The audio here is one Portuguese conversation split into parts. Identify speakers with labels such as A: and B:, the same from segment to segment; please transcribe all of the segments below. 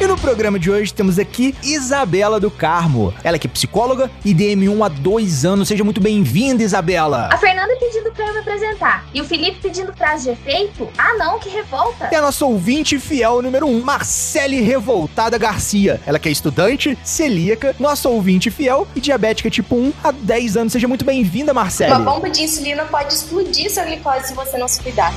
A: e no programa de hoje temos aqui Isabela do Carmo. Ela que é psicóloga e DM1 há dois anos. Seja muito bem-vinda, Isabela.
B: A Fernanda pedindo pra eu me apresentar. E o Felipe pedindo frase de efeito. Ah, não, que revolta.
A: E a nossa ouvinte fiel número 1, um, Marcele Revoltada Garcia. Ela que é estudante, celíaca, nossa ouvinte fiel e diabética tipo 1 há 10 anos. Seja muito bem-vinda, Marcele.
C: Uma bomba de insulina pode explodir sua glicose se você não se cuidar.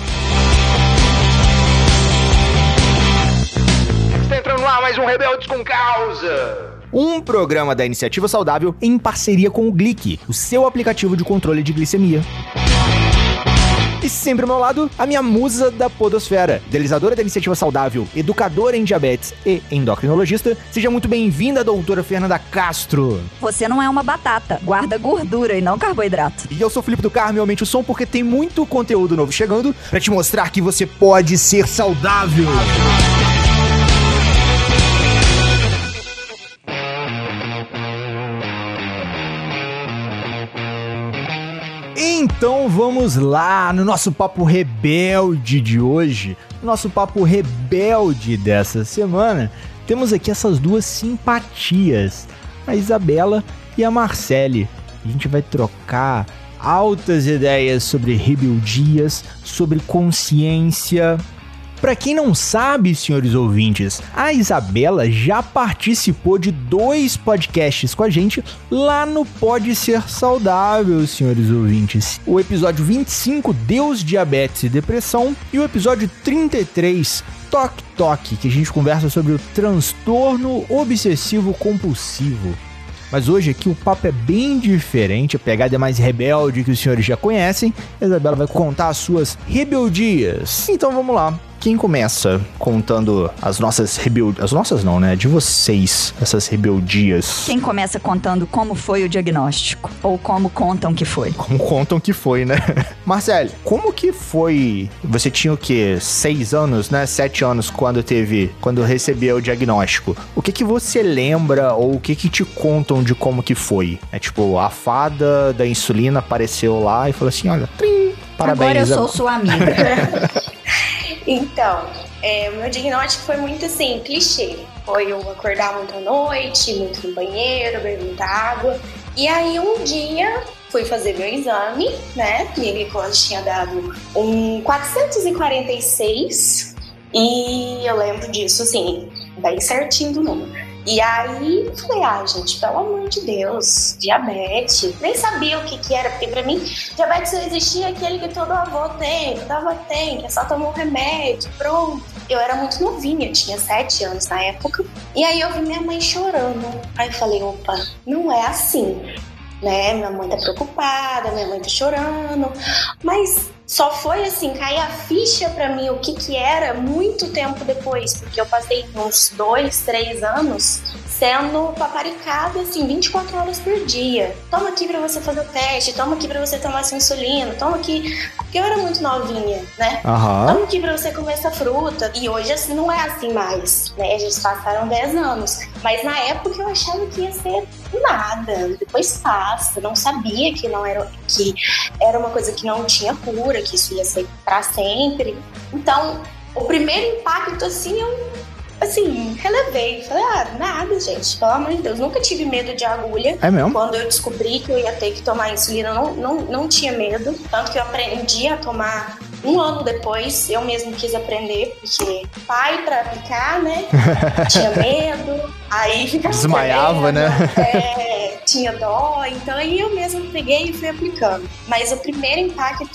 A: Está entrando no ar mais um Rebeldes com Causa. Um programa da Iniciativa Saudável em parceria com o Glic, o seu aplicativo de controle de glicemia. E sempre ao meu lado, a minha musa da podosfera, idealizadora da iniciativa saudável, educadora em diabetes e endocrinologista. Seja muito bem-vinda, doutora Fernanda Castro.
D: Você não é uma batata, guarda gordura e não carboidrato.
A: E eu sou o Felipe do Carmo e aumente o som porque tem muito conteúdo novo chegando para te mostrar que você pode ser saudável. Então vamos lá no nosso papo rebelde de hoje, no nosso papo rebelde dessa semana. Temos aqui essas duas simpatias, a Isabela e a Marcele. A gente vai trocar altas ideias sobre rebeldias, sobre consciência, para quem não sabe, senhores ouvintes, a Isabela já participou de dois podcasts com a gente lá no Pode Ser Saudável, senhores ouvintes. O episódio 25, Deus, Diabetes e Depressão, e o episódio 33, Toque Toque, que a gente conversa sobre o transtorno obsessivo compulsivo. Mas hoje aqui o papo é bem diferente, a pegada é mais rebelde que os senhores já conhecem. A Isabela vai contar as suas rebeldias. Então vamos lá. Quem começa contando as nossas rebeldias? As nossas não, né? De vocês, essas rebeldias.
D: Quem começa contando como foi o diagnóstico? Ou como contam que foi?
A: Como contam que foi, né? Marcelo, como que foi? Você tinha o quê? Seis anos, né? Sete anos quando teve. Quando recebeu o diagnóstico. O que que você lembra ou o que que te contam de como que foi? É tipo, a fada da insulina apareceu lá e falou assim: olha, trim, parabéns.
D: Agora eu sou sua amiga.
C: Então, é, o meu diagnóstico foi muito assim, clichê. Foi eu acordar muito à noite, muito no banheiro, beber muita água. E aí um dia fui fazer meu exame, né? Minha glicose tinha dado um 446 e eu lembro disso, assim, bem certinho do número. E aí falei, ah, gente, pelo amor de Deus, diabetes. Nem sabia o que, que era, porque pra mim, diabetes só existia aquele que todo avô tem, toda avó tem, que é só tomar um remédio, pronto. Eu era muito novinha, tinha sete anos na época. E aí eu vi minha mãe chorando. Aí eu falei, opa, não é assim. Né? Minha mãe tá preocupada, minha mãe tá chorando. Mas só foi assim, cair a ficha para mim o que que era muito tempo depois, porque eu passei uns dois, três anos sendo paparicada assim 24 horas por dia. Toma aqui para você fazer o teste, toma aqui para você tomar sua insulina, toma aqui, porque eu era muito novinha, né?
A: Uhum.
C: Toma aqui para você comer essa fruta. E hoje assim não é assim mais, né? A gente passaram 10 anos, mas na época eu achava que ia ser nada, depois passa, não sabia que não era que era uma coisa que não tinha cura, que isso ia ser para sempre. Então, o primeiro impacto assim eu assim, relevei. Falei, ah, nada, gente, pelo amor de Deus. Nunca tive medo de agulha.
A: É mesmo?
C: Quando eu descobri que eu ia ter que tomar insulina, não, não, não tinha medo. Tanto que eu aprendi a tomar um ano depois, eu mesmo quis aprender, porque pai para aplicar, né? tinha medo, aí ficava.
A: Desmaiava, né?
C: É, tinha dó, então aí eu mesmo peguei e fui aplicando. Mas o primeiro impacto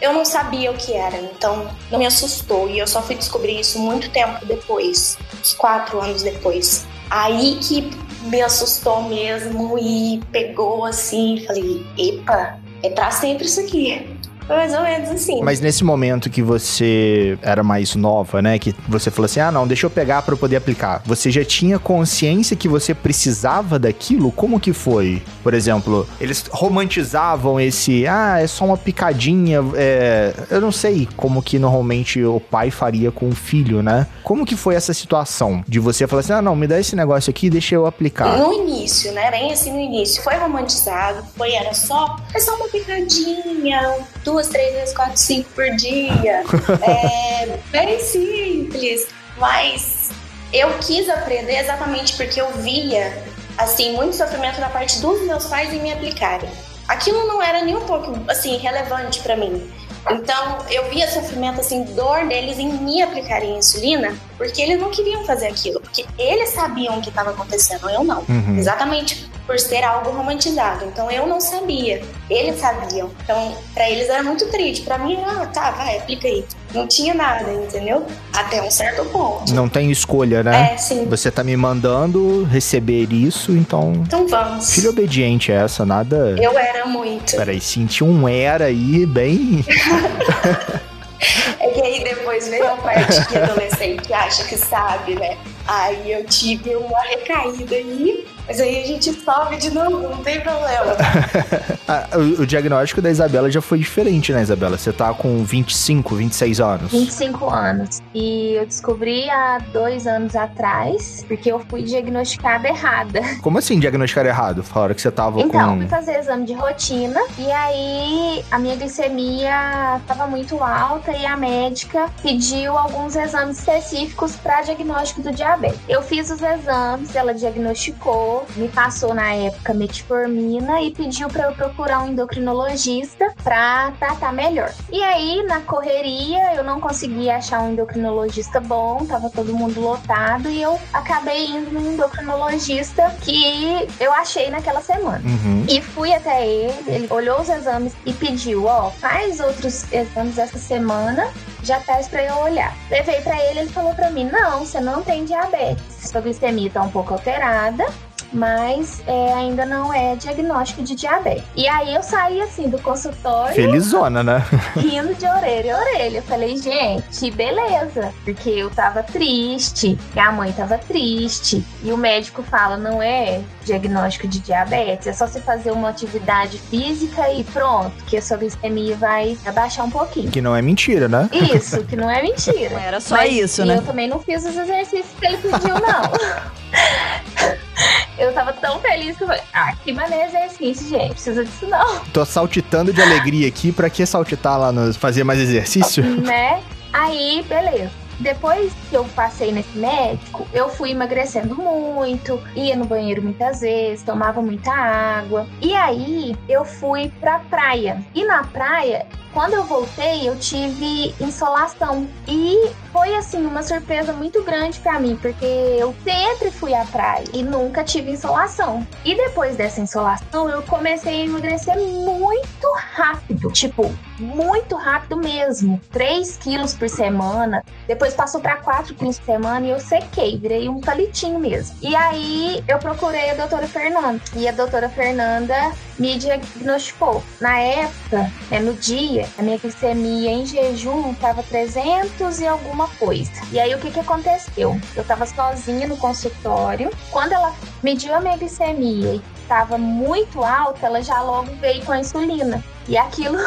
C: eu não sabia o que era, então não me assustou. E eu só fui descobrir isso muito tempo depois, uns quatro anos depois. Aí que me assustou mesmo e pegou assim, falei, epa, é pra sempre isso aqui. Mais ou menos assim.
A: Mas nesse momento que você era mais nova, né? Que você falou assim: ah, não, deixa eu pegar pra eu poder aplicar. Você já tinha consciência que você precisava daquilo? Como que foi? Por exemplo, eles romantizavam esse, ah, é só uma picadinha. É... Eu não sei como que normalmente o pai faria com o filho, né? Como que foi essa situação de você falar assim: ah, não, me dá esse negócio aqui, deixa eu aplicar?
C: No início, né? Bem assim no início. Foi romantizado, foi, era só, é só uma picadinha, duas, três vezes, quatro, cinco por dia. é bem simples, mas eu quis aprender exatamente porque eu via, assim, muito sofrimento da parte dos meus pais em me aplicarem. Aquilo não era nem um pouco, assim, relevante para mim. Então, eu via sofrimento, assim, dor deles em me aplicarem insulina, porque eles não queriam fazer aquilo, porque eles sabiam o que estava acontecendo, eu não.
A: Uhum.
C: Exatamente por ser algo romantizado. Então, eu não sabia, eles sabiam. Então, para eles era muito triste. Para mim, ah, tá, vai, aplica aí. Não tinha nada, entendeu? Até um certo ponto.
A: Não tem escolha, né?
C: É, sim.
A: Você tá me mandando receber isso, então.
C: Então vamos.
A: Filho obediente é essa, nada.
C: Eu era muito.
A: Peraí, senti um era aí bem.
C: É que aí depois veio a parte que adolescente que acha que sabe, né? Aí eu tive uma recaída aí, mas aí a gente sobe de novo, não tem problema.
A: Ah, o, o diagnóstico da Isabela já foi diferente, né, Isabela? Você tá com 25, 26 anos.
B: 25 anos. E eu descobri há dois anos atrás, porque eu fui diagnosticada errada.
A: Como assim diagnosticar errado? Falaram que você tava
B: Então,
A: com.
B: fui fazer exame de rotina e aí a minha glicemia estava muito alta e a médica pediu alguns exames específicos para diagnóstico do diabetes. Eu fiz os exames, ela diagnosticou, me passou na época metformina e pediu para eu procurar um endocrinologista para tratar melhor. E aí, na correria, eu não conseguia achar um endocrinologista bom, tava todo mundo lotado e eu acabei indo num endocrinologista que eu achei naquela semana.
A: Uhum.
B: E fui até ele, ele olhou os exames e pediu, ó, faz outros exames essa semana, já peço pra eu olhar. Levei pra ele, ele falou pra mim, não, você não tem diabetes. Sua glicemia tá um pouco alterada, mas é, ainda não é diagnóstico de diabetes. E aí eu saí assim do consultório
A: Felizona, né?
B: rindo de orelha a orelha. Eu falei, gente, beleza. Porque eu tava triste, e a mãe tava triste. E o médico fala, não é diagnóstico de diabetes, é só você fazer uma atividade física e pronto, que a sua glicemia vai abaixar um pouquinho.
A: Que não é mentira, né?
B: Isso, que não é mentira.
D: Não era só
B: Mas
D: isso,
B: e
D: né?
B: Eu também não fiz os exercícios que ele pediu, não. Eu tava tão feliz que eu falei, ah, que maneiro exercício, gente. Precisa disso não.
A: Tô saltitando de alegria aqui. Pra que saltitar lá no fazer mais exercício?
B: né? Aí, beleza. Depois que eu passei nesse médico, eu fui emagrecendo muito, ia no banheiro muitas vezes, tomava muita água. E aí eu fui pra praia. E na praia, quando eu voltei, eu tive insolação. E foi assim uma surpresa muito grande pra mim, porque eu sempre fui à praia e nunca tive insolação. E depois dessa insolação, eu comecei a emagrecer muito rápido, tipo, muito rápido mesmo. 3 quilos por semana. Depois passou pra 4 quilos por semana e eu sequei, virei um palitinho mesmo. E aí eu procurei a doutora Fernanda. E a doutora Fernanda me diagnosticou. Na época, é no dia, a minha glicemia em jejum tava 300 e alguma coisa. E aí o que que aconteceu? Eu tava sozinha no consultório. Quando ela mediu a minha glicemia e tava muito alta, ela já logo veio com a insulina. E aquilo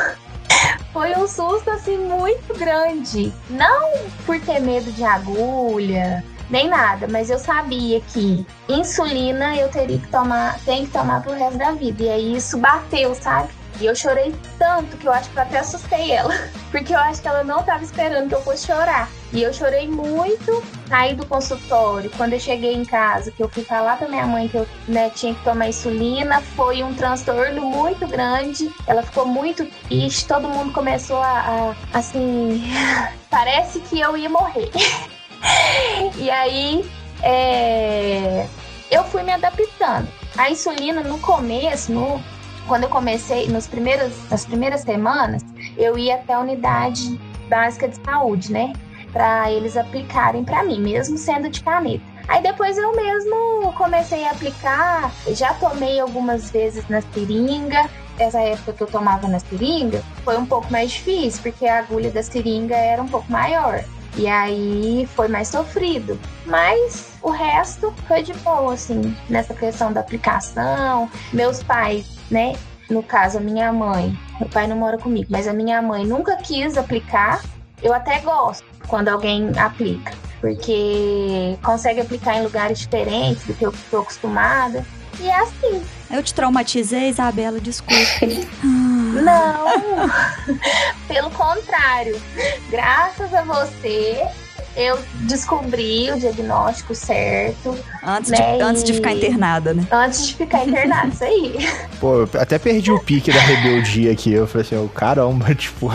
B: foi um susto assim muito grande. Não por ter medo de agulha, nem nada, mas eu sabia que insulina eu teria que tomar, tem que tomar pro resto da vida. E aí isso bateu, sabe? E eu chorei tanto que eu acho que eu até assustei ela. Porque eu acho que ela não tava esperando que eu fosse chorar. E eu chorei muito, saí do consultório. Quando eu cheguei em casa, que eu fui falar pra minha mãe que eu né, tinha que tomar insulina, foi um transtorno muito grande. Ela ficou muito triste, todo mundo começou a, a assim. Parece que eu ia morrer. e aí, é, eu fui me adaptando. A insulina no começo, no, quando eu comecei, nos primeiros, nas primeiras semanas, eu ia até a unidade básica de saúde, né? Para eles aplicarem para mim, mesmo sendo de caneta. Aí depois eu mesmo comecei a aplicar, já tomei algumas vezes na seringa essa época que eu tomava na seringa, foi um pouco mais difícil, porque a agulha da seringa era um pouco maior. E aí foi mais sofrido. Mas o resto foi de boa, assim, nessa questão da aplicação. Meus pais, né? No caso, a minha mãe. Meu pai não mora comigo, mas a minha mãe nunca quis aplicar. Eu até gosto quando alguém aplica, porque consegue aplicar em lugares diferentes do que eu estou acostumada. E é assim.
D: Eu te traumatizei, Isabela, desculpe.
B: Não, pelo contrário. Graças a você, eu descobri o diagnóstico certo.
D: Antes, né? de, antes de ficar internada, né?
B: Antes de ficar internada, isso aí.
A: Pô, eu até perdi o pique da rebeldia aqui. Eu falei assim, oh, caramba, tipo.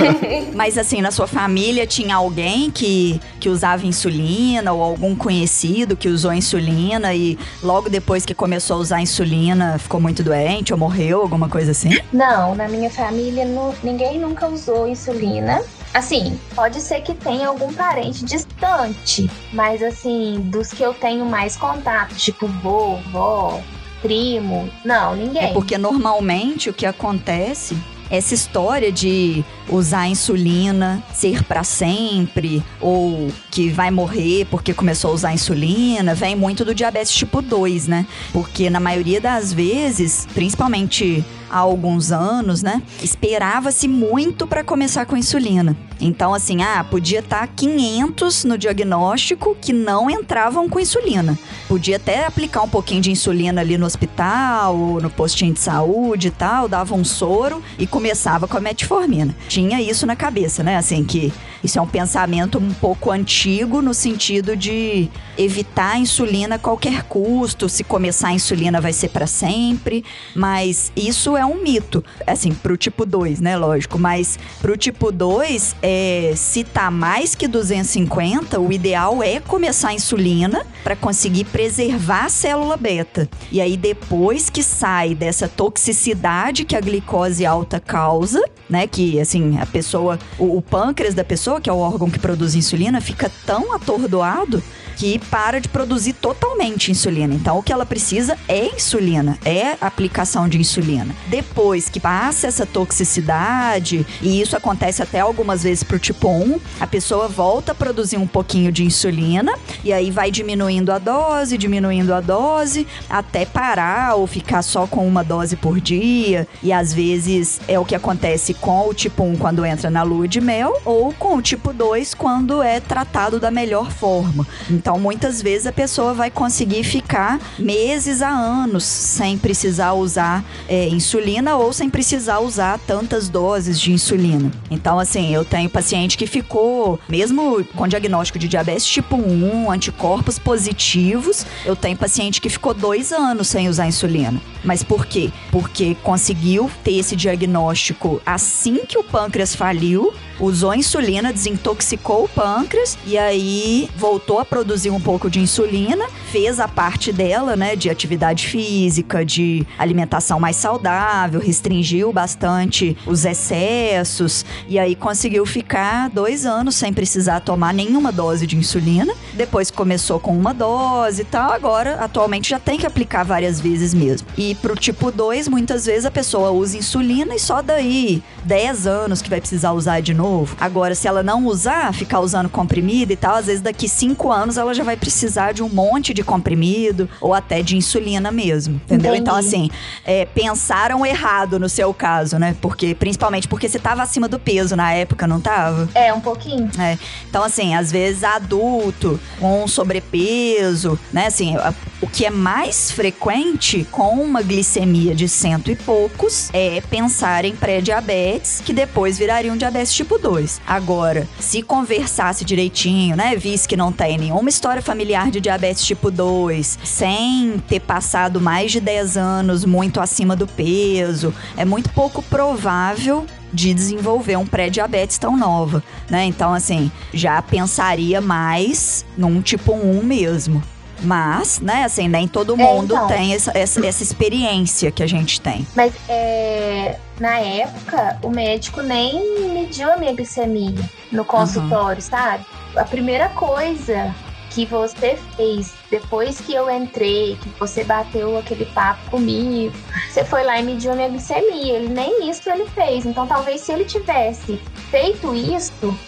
D: Mas assim, na sua família tinha alguém que, que usava insulina ou algum conhecido que usou insulina e logo depois que começou a usar insulina ficou muito doente ou morreu, alguma coisa assim?
B: Não, na minha família ninguém nunca usou insulina. Assim, pode ser que tenha algum parente distante, mas assim, dos que eu tenho mais contato, tipo vovó, primo, não, ninguém.
D: É porque normalmente o que acontece essa história de usar insulina, ser para sempre, ou que vai morrer porque começou a usar insulina, vem muito do diabetes tipo 2, né? Porque na maioria das vezes, principalmente há alguns anos, né? Esperava-se muito para começar com insulina. Então, assim, ah, podia estar tá 500 no diagnóstico que não entravam com insulina. Podia até aplicar um pouquinho de insulina ali no hospital, no postinho de saúde e tal, dava um soro e começava com a metformina. Tinha isso na cabeça, né? Assim, que isso é um pensamento um pouco antigo no sentido de evitar a insulina a qualquer custo. Se começar a insulina vai ser para sempre, mas isso é um mito. Assim, pro tipo 2, né, lógico, mas pro tipo 2, é, se tá mais que 250, o ideal é começar a insulina para conseguir preservar a célula beta. E aí depois que sai dessa toxicidade que a glicose alta causa, né, que assim, a pessoa, o, o pâncreas da pessoa pessoa, que é o órgão que produz insulina, fica tão atordoado que para de produzir totalmente insulina. Então, o que ela precisa é insulina, é aplicação de insulina. Depois que passa essa toxicidade, e isso acontece até algumas vezes pro tipo 1, a pessoa volta a produzir um pouquinho de insulina e aí vai diminuindo a dose, diminuindo a dose, até parar ou ficar só com uma dose por dia. E às vezes é o que acontece com o tipo 1 quando entra na lua de mel, ou com o tipo 2 quando é tratado da melhor forma. Então, muitas vezes a pessoa vai conseguir ficar meses a anos sem precisar usar é, insulina ou sem precisar usar tantas doses de insulina. Então, assim, eu tenho paciente que ficou, mesmo com diagnóstico de diabetes tipo 1, anticorpos positivos, eu tenho paciente que ficou dois anos sem usar insulina. Mas por quê? Porque conseguiu ter esse diagnóstico assim que o pâncreas faliu, usou insulina, desintoxicou o pâncreas e aí voltou a produzir um pouco de insulina, fez a parte dela, né, de atividade física, de alimentação mais saudável, restringiu bastante os excessos e aí conseguiu ficar dois anos sem precisar tomar nenhuma dose de insulina. Depois começou com uma dose e tal, agora atualmente já tem que aplicar várias vezes mesmo. E pro tipo 2, muitas vezes a pessoa usa insulina e só daí 10 anos que vai precisar usar de novo novo. Agora, se ela não usar, ficar usando comprimido e tal, às vezes daqui cinco anos ela já vai precisar de um monte de comprimido ou até de insulina mesmo, entendeu? Entendi. Então, assim, é, pensaram errado no seu caso, né? Porque, principalmente porque você tava acima do peso na época, não tava?
B: É, um pouquinho.
D: É. Então, assim, às vezes adulto com sobrepeso, né? Assim, o que é mais frequente com uma glicemia de cento e poucos é pensar em pré-diabetes, que depois viraria um diabetes tipo 2. Agora, se conversasse direitinho, né, visse que não tem nenhuma história familiar de diabetes tipo 2, sem ter passado mais de 10 anos muito acima do peso, é muito pouco provável de desenvolver um pré-diabetes tão nova, né? Então, assim, já pensaria mais num tipo 1 mesmo. Mas, né, assim, nem todo é, mundo é, então, tem essa, essa, essa, experiência que a gente tem.
B: Mas é, na época, o médico nem mediu a minha glicemia no consultório, uhum. sabe? A primeira coisa que você fez depois que eu entrei, que você bateu aquele papo comigo, você foi lá e mediu minha glicemia. Ele nem isso ele fez. Então talvez se ele tivesse feito isso,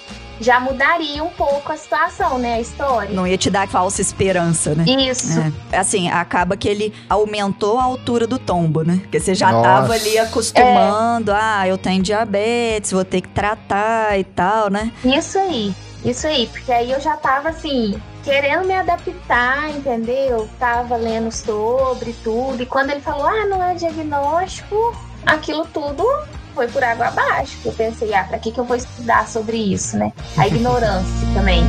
B: já mudaria um pouco a situação, né? A história.
D: Não ia te dar falsa esperança, né?
B: Isso.
D: É. Assim, acaba que ele aumentou a altura do tombo, né? Porque você já
A: Nossa.
D: tava ali acostumando, ah, eu tenho diabetes, vou ter que tratar e tal, né?
B: Isso aí. Isso aí. Porque aí eu já tava assim. Querendo me adaptar, entendeu? Tava lendo sobre tudo. E quando ele falou, ah, não é diagnóstico, aquilo tudo foi por água abaixo. Eu pensei, ah, pra que, que eu vou estudar sobre isso, né? A ignorância também.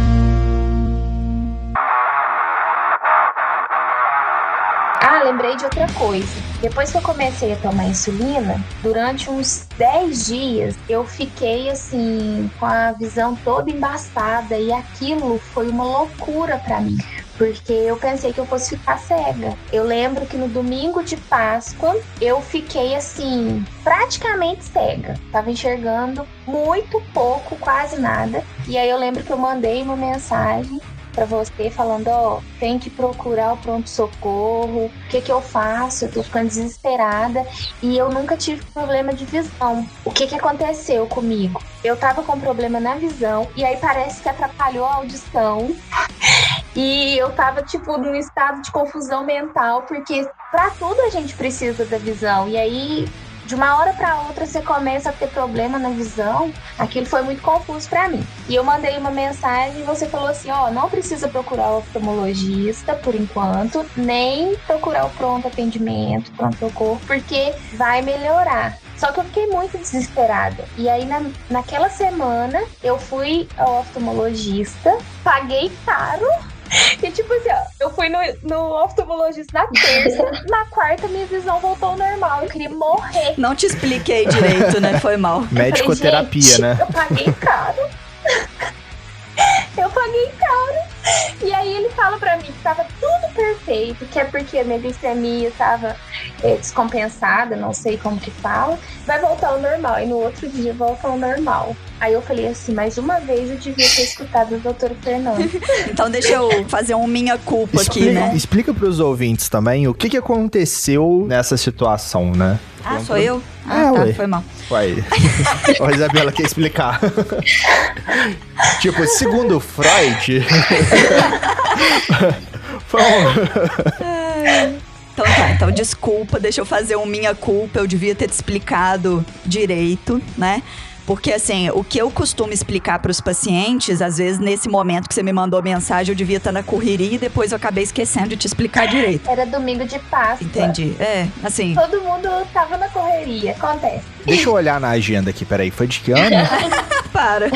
B: Ah, lembrei de outra coisa. Depois que eu comecei a tomar insulina, durante uns 10 dias eu fiquei assim, com a visão toda embaçada e aquilo foi uma loucura pra mim. Porque eu pensei que eu fosse ficar cega. Eu lembro que no domingo de Páscoa eu fiquei assim, praticamente cega. Tava enxergando muito pouco, quase nada. E aí eu lembro que eu mandei uma mensagem para você falando, ó, tem que procurar o pronto-socorro, o que que eu faço? Eu tô ficando desesperada e eu nunca tive problema de visão. O que que aconteceu comigo? Eu tava com problema na visão e aí parece que atrapalhou a audição. E eu tava, tipo, num estado de confusão mental, porque pra tudo a gente precisa da visão. E aí, de uma hora para outra, você começa a ter problema na visão. Aquilo foi muito confuso para mim. E eu mandei uma mensagem e você falou assim: ó, não precisa procurar o oftalmologista por enquanto, nem procurar o pronto atendimento, pronto socorro, porque vai melhorar. Só que eu fiquei muito desesperada. E aí, na, naquela semana, eu fui ao oftalmologista, paguei caro. E tipo assim, ó, eu fui no, no oftalmologista na terça, na quarta minha visão voltou ao normal. Eu queria morrer.
D: Não te expliquei direito, né? Foi mal.
A: Médico-terapia, né?
B: "Gente, Eu paguei caro. eu paguei caro. E aí ele fala pra mim que tava tudo perfeito, que é porque a minha glicemia tava é, descompensada, não sei como que fala, vai voltar ao normal. E no outro dia volta ao normal. Aí eu falei assim, mais uma vez eu devia ter escutado o doutor Fernando.
D: Então deixa eu fazer um minha culpa aqui,
A: Explica,
D: né?
A: explica pros ouvintes também o que, que aconteceu nessa situação, né?
D: Ah, sou eu?
A: É,
D: Ah, tá,
A: ué.
D: foi mal.
A: Uai. Ó, a Isabela quer explicar. tipo, segundo Freud. foi.
D: Então tá, então desculpa, deixa eu fazer um minha culpa, eu devia ter te explicado direito, né? Porque assim, o que eu costumo explicar para os pacientes, às vezes nesse momento que você me mandou mensagem, eu devia estar na correria e depois eu acabei esquecendo de te explicar direito.
B: Era domingo de Páscoa.
D: Entendi. É, assim,
B: Todo mundo tava na correria. Acontece.
A: Deixa eu olhar na agenda aqui, peraí. Foi de que ano?
D: para.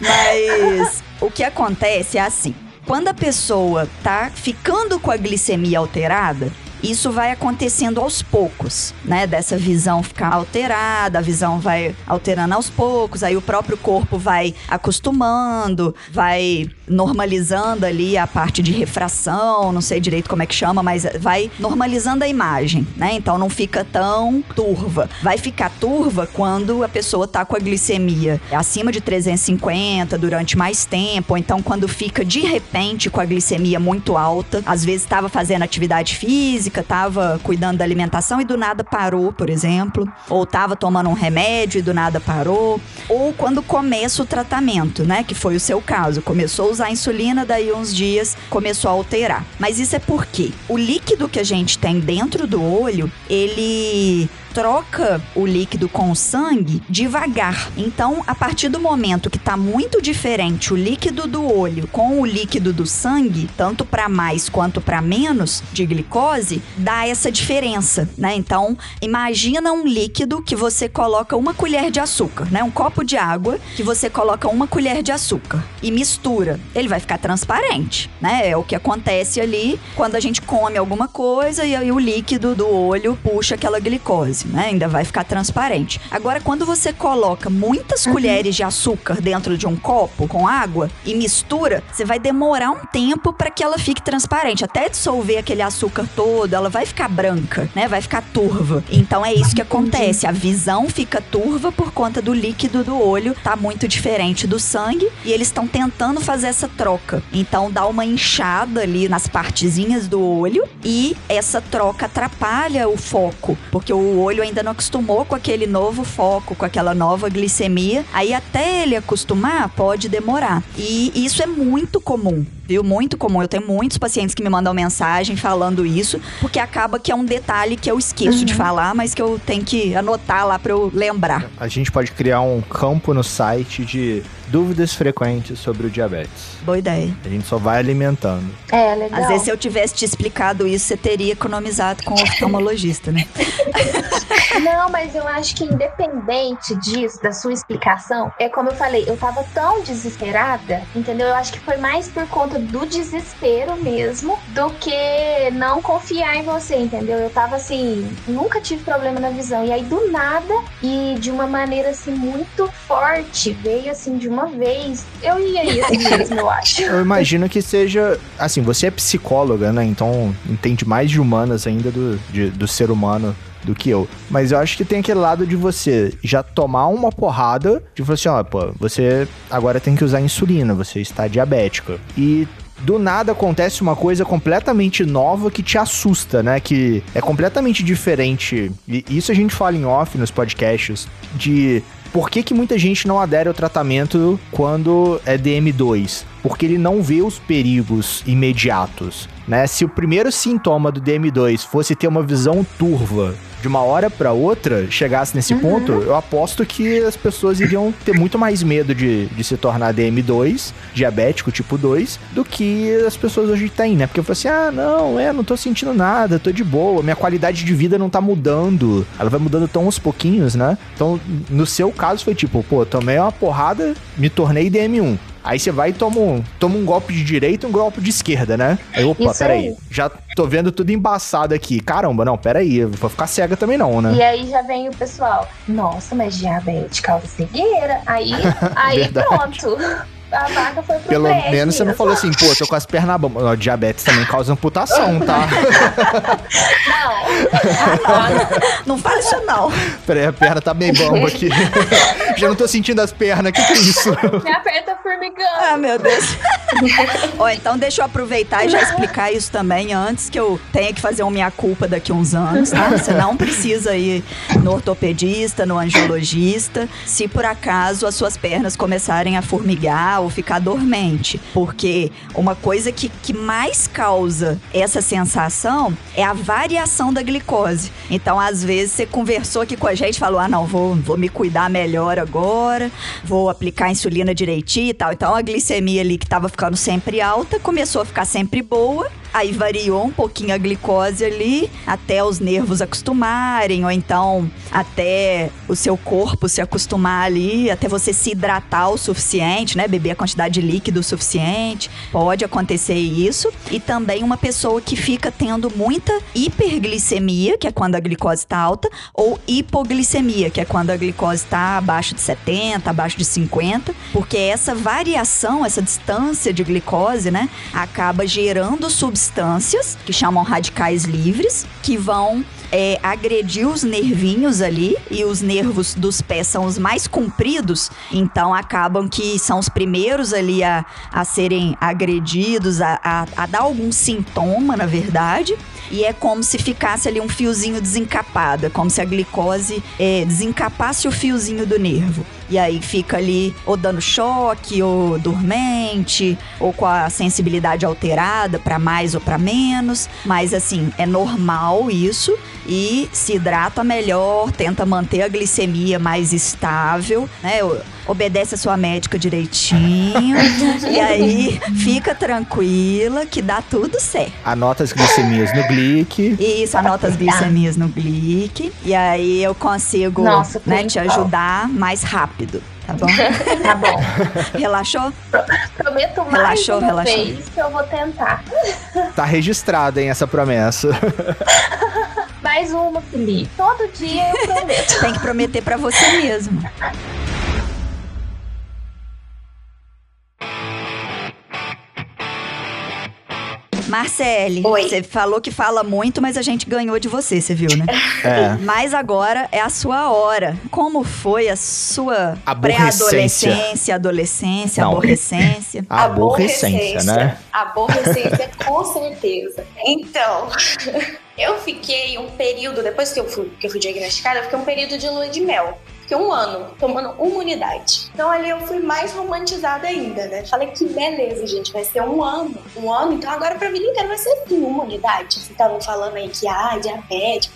D: Mas o que acontece é assim: quando a pessoa tá ficando com a glicemia alterada, isso vai acontecendo aos poucos, né? Dessa visão ficar alterada, a visão vai alterando aos poucos, aí o próprio corpo vai acostumando, vai normalizando ali a parte de refração, não sei direito como é que chama, mas vai normalizando a imagem, né? Então não fica tão turva. Vai ficar turva quando a pessoa tá com a glicemia acima de 350 durante mais tempo, ou então quando fica de repente com a glicemia muito alta, às vezes estava fazendo atividade física, estava cuidando da alimentação e do nada parou, por exemplo, ou estava tomando um remédio e do nada parou, ou quando começa o tratamento, né, que foi o seu caso, começou a usar insulina, daí uns dias começou a alterar. Mas isso é porque o líquido que a gente tem dentro do olho, ele troca o líquido com o sangue devagar. Então, a partir do momento que está muito diferente o líquido do olho com o líquido do sangue, tanto para mais quanto para menos de glicose, dá essa diferença, né? Então, imagina um líquido que você coloca uma colher de açúcar, né? Um copo de água que você coloca uma colher de açúcar e mistura. Ele vai ficar transparente, né? É o que acontece ali quando a gente come alguma coisa e aí o líquido do olho puxa aquela glicose. Doce, né? Ainda vai ficar transparente. Agora, quando você coloca muitas uhum. colheres de açúcar dentro de um copo com água e mistura, você vai demorar um tempo para que ela fique transparente. Até dissolver aquele açúcar todo, ela vai ficar branca, né? Vai ficar turva. Então é isso que acontece. A visão fica turva por conta do líquido do olho, tá muito diferente do sangue e eles estão tentando fazer essa troca. Então dá uma inchada ali nas partezinhas do olho e essa troca atrapalha o foco, porque o olho ainda não acostumou com aquele novo foco, com aquela nova glicemia. Aí até ele acostumar pode demorar. E isso é muito comum viu? Muito comum. Eu tenho muitos pacientes que me mandam mensagem falando isso, porque acaba que é um detalhe que eu esqueço uhum. de falar, mas que eu tenho que anotar lá para eu lembrar.
A: A gente pode criar um campo no site de dúvidas frequentes sobre o diabetes.
D: Boa ideia.
A: A gente só vai alimentando.
B: É, legal.
D: Às vezes, se eu tivesse te explicado isso, você teria economizado com o oftalmologista, né?
B: Não, mas eu acho que independente disso, da sua explicação, é como eu falei, eu tava tão desesperada, entendeu? Eu acho que foi mais por conta do desespero mesmo do que não confiar em você, entendeu? Eu tava assim, nunca tive problema na visão. E aí, do nada, e de uma maneira assim, muito forte, veio assim de uma vez. Eu ia ir assim mesmo, eu acho.
A: Eu imagino que seja. Assim, você é psicóloga, né? Então entende mais de humanas ainda do, de, do ser humano do que eu. Mas eu acho que tem aquele lado de você já tomar uma porrada, de você, ó, pô, você agora tem que usar insulina, você está diabética. E do nada acontece uma coisa completamente nova que te assusta, né? Que é completamente diferente. E isso a gente fala em off nos podcasts de por que, que muita gente não adere ao tratamento quando é DM2? Porque ele não vê os perigos imediatos, né? Se o primeiro sintoma do DM2 fosse ter uma visão turva de uma hora para outra chegasse nesse uhum. ponto, eu aposto que as pessoas iriam ter muito mais medo de, de se tornar DM2, diabético tipo 2, do que as pessoas hoje têm, né? Porque eu falo assim: ah, não, é, não tô sentindo nada, tô de boa, minha qualidade de vida não tá mudando. Ela vai mudando tão aos pouquinhos, né? Então, no seu caso, foi tipo, pô, tomei uma porrada, me tornei DM1. Aí você vai e toma um, toma um golpe de direita e um golpe de esquerda, né? Aí, opa, Isso peraí. Aí. Já tô vendo tudo embaçado aqui. Caramba, não, peraí. Vou ficar cega também não, né?
B: E aí já vem o pessoal. Nossa, mas diabetes causa cegueira. Aí, aí pronto a vaga foi pro
A: Pelo menos você não falou assim, pô, tô com as pernas bambas. Diabetes também causa amputação, tá?
D: não. não fala isso não.
A: Peraí, a perna tá bem bamba aqui. Já não tô sentindo as pernas, o que, que é isso?
B: Minha perna tá formigando.
D: Ah, meu Deus. Ó, então deixa eu aproveitar e já explicar isso também antes que eu tenha que fazer uma minha-culpa daqui a uns anos, tá? Você não precisa ir no ortopedista, no angiologista, se por acaso as suas pernas começarem a formigar ou ficar dormente. Porque uma coisa que, que mais causa essa sensação é a variação da glicose. Então, às vezes, você conversou aqui com a gente, falou: ah, não, vou, vou me cuidar melhor agora, vou aplicar insulina direitinho e tal. Então, a glicemia ali que estava ficando sempre alta começou a ficar sempre boa Aí variou um pouquinho a glicose ali, até os nervos acostumarem, ou então até o seu corpo se acostumar ali, até você se hidratar o suficiente, né? Beber a quantidade de líquido suficiente. Pode acontecer isso. E também uma pessoa que fica tendo muita hiperglicemia, que é quando a glicose está alta, ou hipoglicemia, que é quando a glicose está abaixo de 70, abaixo de 50, porque essa variação, essa distância de glicose, né, acaba gerando substâncias substâncias que chamam radicais livres, que vão é, agredir os nervinhos ali e os nervos dos pés são os mais compridos, então acabam que são os primeiros ali a, a serem agredidos, a, a, a dar algum sintoma, na verdade. E é como se ficasse ali um fiozinho desencapado, é como se a glicose é, desencapasse o fiozinho do nervo. E aí fica ali ou dando choque, ou dormente, ou com a sensibilidade alterada para mais ou para menos. Mas assim, é normal isso e se hidrata melhor, tenta manter a glicemia mais estável, né? Obedece a sua médica direitinho e aí fica tranquila que dá tudo certo.
A: Anota as glicemias no Glic.
D: Isso, anota as glicemias no Glic e aí eu consigo Nossa, né, te ajudar mais rápido. Tá bom?
B: tá bom.
D: Relaxou?
B: Prometo mais relaxou, uma relaxou. vez que eu vou tentar.
A: Tá registrada, hein, essa promessa.
B: mais uma, Felipe. Todo dia eu prometo.
D: Tem que prometer para você mesmo. Marcele,
C: Oi.
D: você falou que fala muito, mas a gente ganhou de você, você viu, né?
A: É.
D: Mas agora é a sua hora. Como foi a sua pré-adolescência, adolescência,
A: Não.
D: aborrecência?
A: Aborrecência, né?
C: Aborrecência, com certeza. Então, eu fiquei um período, depois que eu fui, que eu fui diagnosticada, eu fiquei um período de lua de mel. Fiquei um ano tomando uma unidade. Então ali eu fui mais romantizada ainda, né? Falei que beleza, gente, vai ser um ano. Um ano, então agora pra vida inteira vai ser assim, uma unidade. Vocês estavam falando aí que, ah,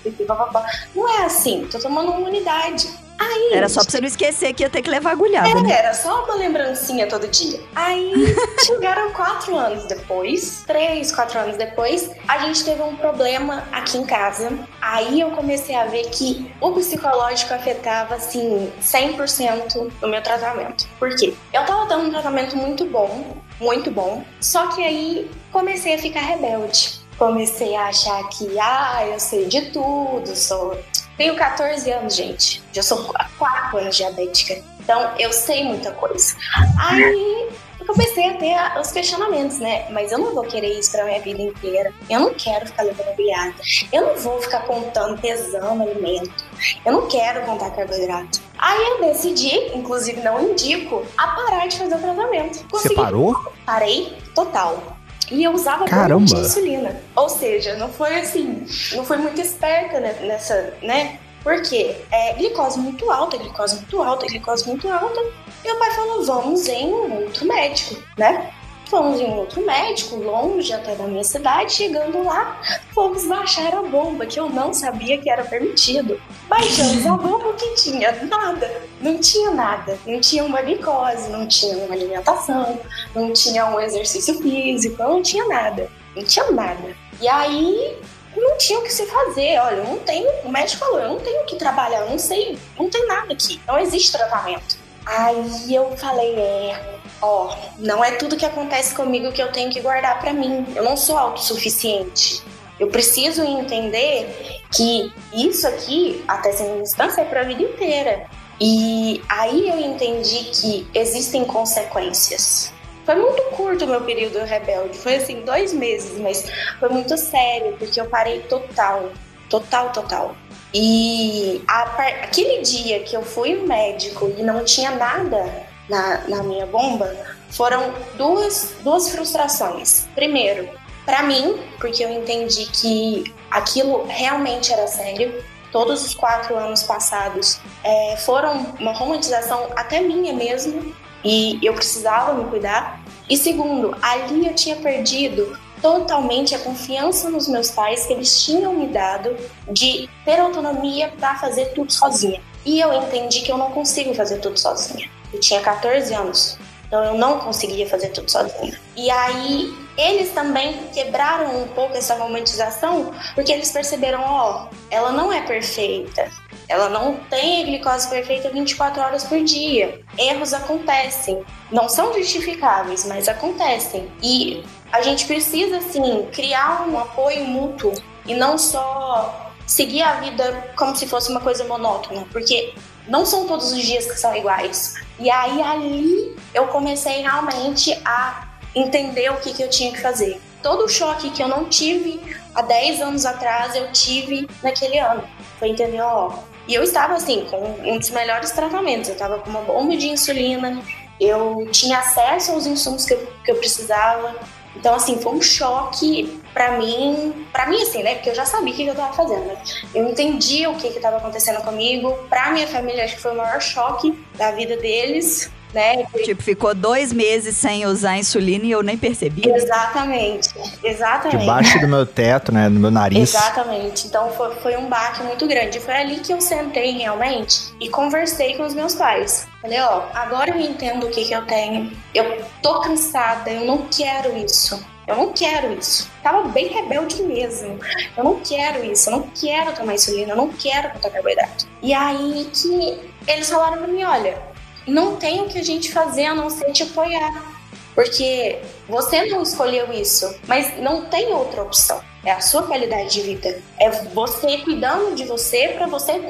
C: pipi, papapá. Não é assim, tô tomando uma unidade. Aí,
D: Era só pra você não esquecer que ia ter que levar agulhada,
C: é,
D: né?
C: era só uma lembrancinha todo dia. Aí chegaram quatro anos depois, três, quatro anos depois, a gente teve um problema aqui em casa. Aí eu comecei a ver que o psicológico afetava, assim, 100% no meu tratamento. Por quê? Eu tava dando um tratamento muito bom, muito bom, só que aí comecei a ficar rebelde. Comecei a achar que, ah, eu sei de tudo, sou tenho 14 anos, gente. Já sou há 4 anos diabética. Então, eu sei muita coisa. Aí, eu comecei a ter os questionamentos, né? Mas eu não vou querer isso pra minha vida inteira. Eu não quero ficar levando agulhada. Eu não vou ficar contando, pesando alimento. Eu não quero contar carboidrato. Aí eu decidi, inclusive não indico, a parar de fazer o tratamento.
A: Você
C: Consegui
A: parou?
C: Parei total. E eu usava
A: Caramba.
C: de insulina. Ou seja, não foi assim, não foi muito esperta nessa, né? Por quê? É, glicose muito alta, glicose muito alta, glicose muito alta. Meu pai falou, vamos em outro médico, né? Fomos em um outro médico, longe até da minha cidade. Chegando lá, fomos baixar a bomba, que eu não sabia que era permitido. Baixamos a bomba, que tinha? Nada. Não tinha nada. Não tinha uma glicose, não tinha uma alimentação, não tinha um exercício físico, não tinha nada. Não tinha nada. E aí, não tinha o que se fazer. Olha, eu não tenho. O médico falou, eu não tenho o que trabalhar, eu não sei, não tem nada aqui. Não existe tratamento. Aí eu falei, é, ó, não é tudo que acontece comigo que eu tenho que guardar pra mim. Eu não sou autossuficiente. Eu preciso entender que isso aqui, até sendo instância, é pra vida inteira. E aí eu entendi que existem consequências. Foi muito curto o meu período rebelde, foi assim, dois meses, mas foi muito sério, porque eu parei total, total, total. E a aquele dia que eu fui no médico e não tinha nada na, na minha bomba, foram duas, duas frustrações. Primeiro, pra mim, porque eu entendi que aquilo realmente era sério. Todos os quatro anos passados é, foram uma romantização até minha mesmo, e eu precisava me cuidar. E segundo, ali eu tinha perdido totalmente a confiança nos meus pais que eles tinham me dado de ter autonomia para fazer tudo sozinha. E eu entendi que eu não consigo fazer tudo sozinha. Eu tinha 14 anos, então eu não conseguia fazer tudo sozinha. E aí eles também quebraram um pouco essa romantização, porque eles perceberam, ó, ela não é perfeita. Ela não tem a glicose perfeita 24 horas por dia. Erros acontecem. Não são justificáveis, mas acontecem. E a gente precisa, assim, criar um apoio mútuo e não só seguir a vida como se fosse uma coisa monótona, porque não são todos os dias que são iguais. E aí ali eu comecei realmente a entender o que, que eu tinha que fazer. Todo o choque que eu não tive há 10 anos atrás, eu tive naquele ano. Foi entender, ó. E eu estava assim, com um dos melhores tratamentos. Eu estava com uma bomba de insulina, eu tinha acesso aos insumos que eu, que eu precisava. Então, assim, foi um choque pra mim, pra mim assim, né? Porque eu já sabia o que eu tava fazendo, né? Eu entendi o que que tava acontecendo comigo. Pra minha família, acho que foi o maior choque da vida deles, né?
D: Tipo, ficou dois meses sem usar insulina e eu nem percebi.
C: Exatamente, exatamente.
A: Debaixo do meu teto, né? Do meu nariz.
C: Exatamente. Então foi, foi um baque muito grande. Foi ali que eu sentei realmente e conversei com os meus pais. Falei, ó, agora eu entendo o que, que eu tenho. Eu tô cansada, eu não quero isso. Eu não quero isso. Tava bem rebelde mesmo. Eu não quero isso. Eu não quero tomar insulina. Eu não quero botar carboidrato. E aí que eles falaram pra mim: olha, não tem o que a gente fazer a não ser te apoiar. Porque você não escolheu isso, mas não tem outra opção. É a sua qualidade de vida. É você cuidando de você para você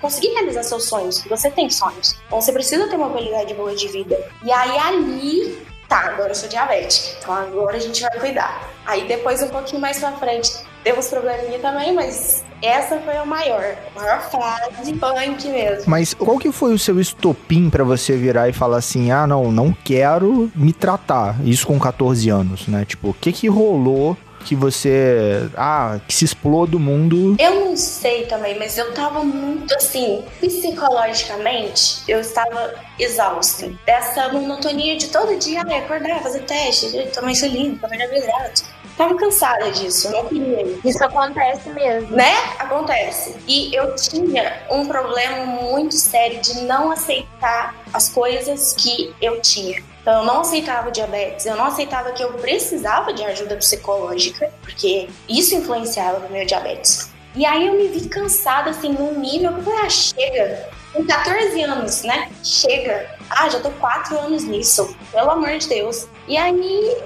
C: conseguir realizar seus sonhos. Você tem sonhos. Então você precisa ter uma qualidade boa de vida. E aí ali, tá, agora eu sou diabética. Então agora a gente vai cuidar. Aí depois um pouquinho mais pra frente, temos probleminha também, mas essa foi a maior, a maior frase punk mesmo.
A: Mas qual que foi o seu estopim para você virar e falar assim: "Ah, não, não quero me tratar". Isso com 14 anos, né? Tipo, o que que rolou que você. Ah, que se explodiu do mundo?
C: Eu não sei também, mas eu tava muito assim, psicologicamente, eu estava exausta. Dessa monotonia de todo dia, acordar, fazer teste, tomar insulina, tomar carboidrato. Tava cansada disso, não queria
B: isso. Isso acontece mesmo.
C: Né? Acontece. E eu tinha um problema muito sério de não aceitar as coisas que eu tinha. Então, eu não aceitava diabetes, eu não aceitava que eu precisava de ajuda psicológica, porque isso influenciava no meu diabetes. E aí eu me vi cansada, assim, num nível que eu falei, ah, chega. Com 14 anos, né? Chega. Ah, já tô 4 anos nisso. Pelo amor de Deus. E aí,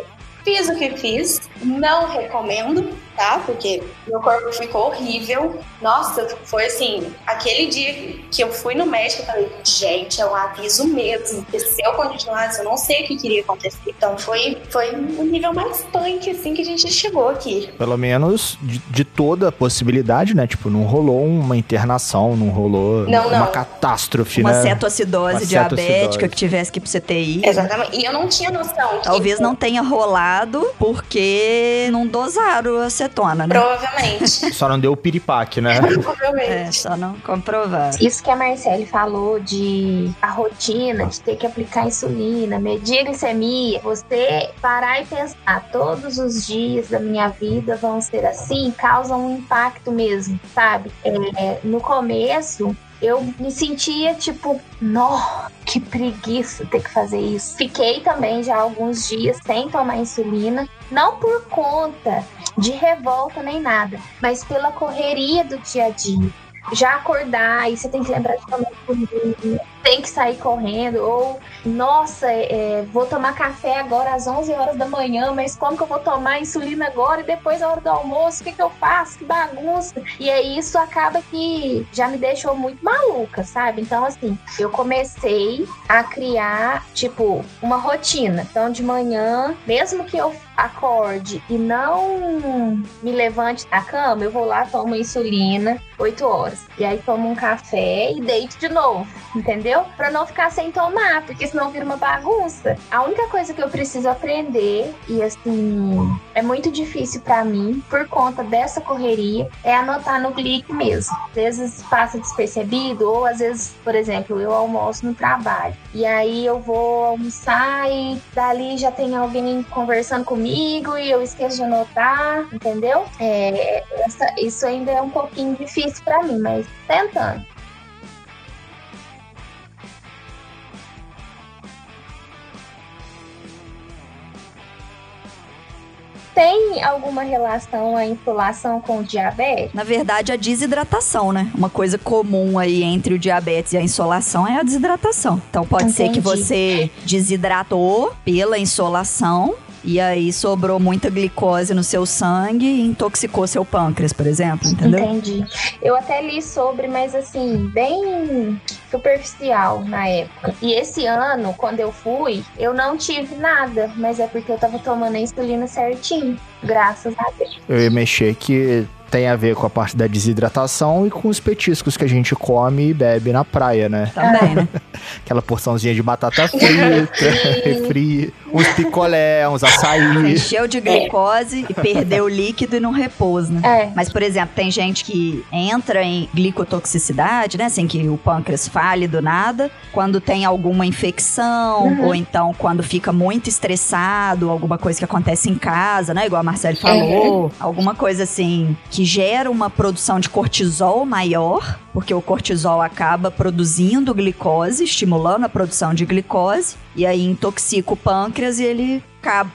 C: fiz o que fiz. Não recomendo tá? Porque meu corpo ficou horrível. Nossa, foi assim, aquele dia que eu fui no médico, eu falei, gente, é um aviso mesmo. Porque se eu continuasse, eu não sei o que queria acontecer. Então foi, foi um nível mais punk, assim, que a gente chegou aqui.
A: Pelo menos de, de toda a possibilidade, né? Tipo, não rolou uma internação, não rolou não, uma não. catástrofe,
D: uma
A: né?
D: Cetoacidose uma diabética que tivesse que ir pro CTI.
C: Exatamente. E eu não tinha noção.
D: Talvez que... não tenha rolado porque não dosaram a né?
C: Provavelmente.
A: Só não deu o piripaque, né?
C: Provavelmente.
D: É, só não comprovar.
B: Isso que a Marcele falou de a rotina, de ter que aplicar insulina, medir a glicemia, você parar e pensar, todos os dias da minha vida vão ser assim, causa um impacto mesmo, sabe? É, no começo, eu me sentia tipo, nó, que preguiça ter que fazer isso. Fiquei também já alguns dias sem tomar insulina, não por conta de revolta nem nada, mas pela correria do dia a dia. Já acordar, e você tem que lembrar de tomar comida, tem que sair correndo, ou nossa, é, vou tomar café agora às 11 horas da manhã, mas como que eu vou tomar insulina agora e depois a hora do almoço? O que, que eu faço? Que bagunça! E aí isso acaba que já me deixou muito maluca, sabe? Então, assim, eu comecei a criar, tipo, uma rotina. Então, de manhã, mesmo que eu acorde e não me levante da cama, eu vou lá, tomo insulina 8 horas. E aí tomo um café e deito de novo, entendeu? Para não ficar sem tomar, porque senão vira uma bagunça. A única coisa que eu preciso aprender, e assim, é muito difícil para mim, por conta dessa correria, é anotar no clique mesmo. Às vezes passa despercebido, ou às vezes, por exemplo, eu almoço no trabalho. E aí eu vou almoçar e dali já tem alguém conversando comigo e eu esqueço de anotar, entendeu? É, essa, isso ainda é um pouquinho difícil para mim, mas tentando. Tem alguma relação a insolação com o diabetes?
D: Na verdade, a desidratação, né? Uma coisa comum aí entre o diabetes e a insolação é a desidratação. Então pode Entendi. ser que você desidratou pela insolação e aí sobrou muita glicose no seu sangue e intoxicou seu pâncreas, por exemplo, entendeu?
B: Entendi. Eu até li sobre, mas assim, bem superficial na época. E esse ano, quando eu fui, eu não tive nada, mas é porque eu tava tomando a insulina certinho, graças a Deus.
A: Eu ia mexer que tem a ver com a parte da desidratação e com os petiscos que a gente come e bebe na praia, né?
D: Também, né?
A: Aquela porçãozinha de batata frita, refri, uns picolé, uns açaí.
D: Encheu de glicose e perdeu o líquido e não repousa, né?
B: É.
D: Mas, por exemplo, tem gente que entra em glicotoxicidade, né? Assim, que o pâncreas fale do nada, quando tem alguma infecção, uhum. ou então quando fica muito estressado, alguma coisa que acontece em casa, né? Igual a Marcele falou, uhum. alguma coisa assim que que gera uma produção de cortisol maior, porque o cortisol acaba produzindo glicose, estimulando a produção de glicose, e aí intoxica o pâncreas e ele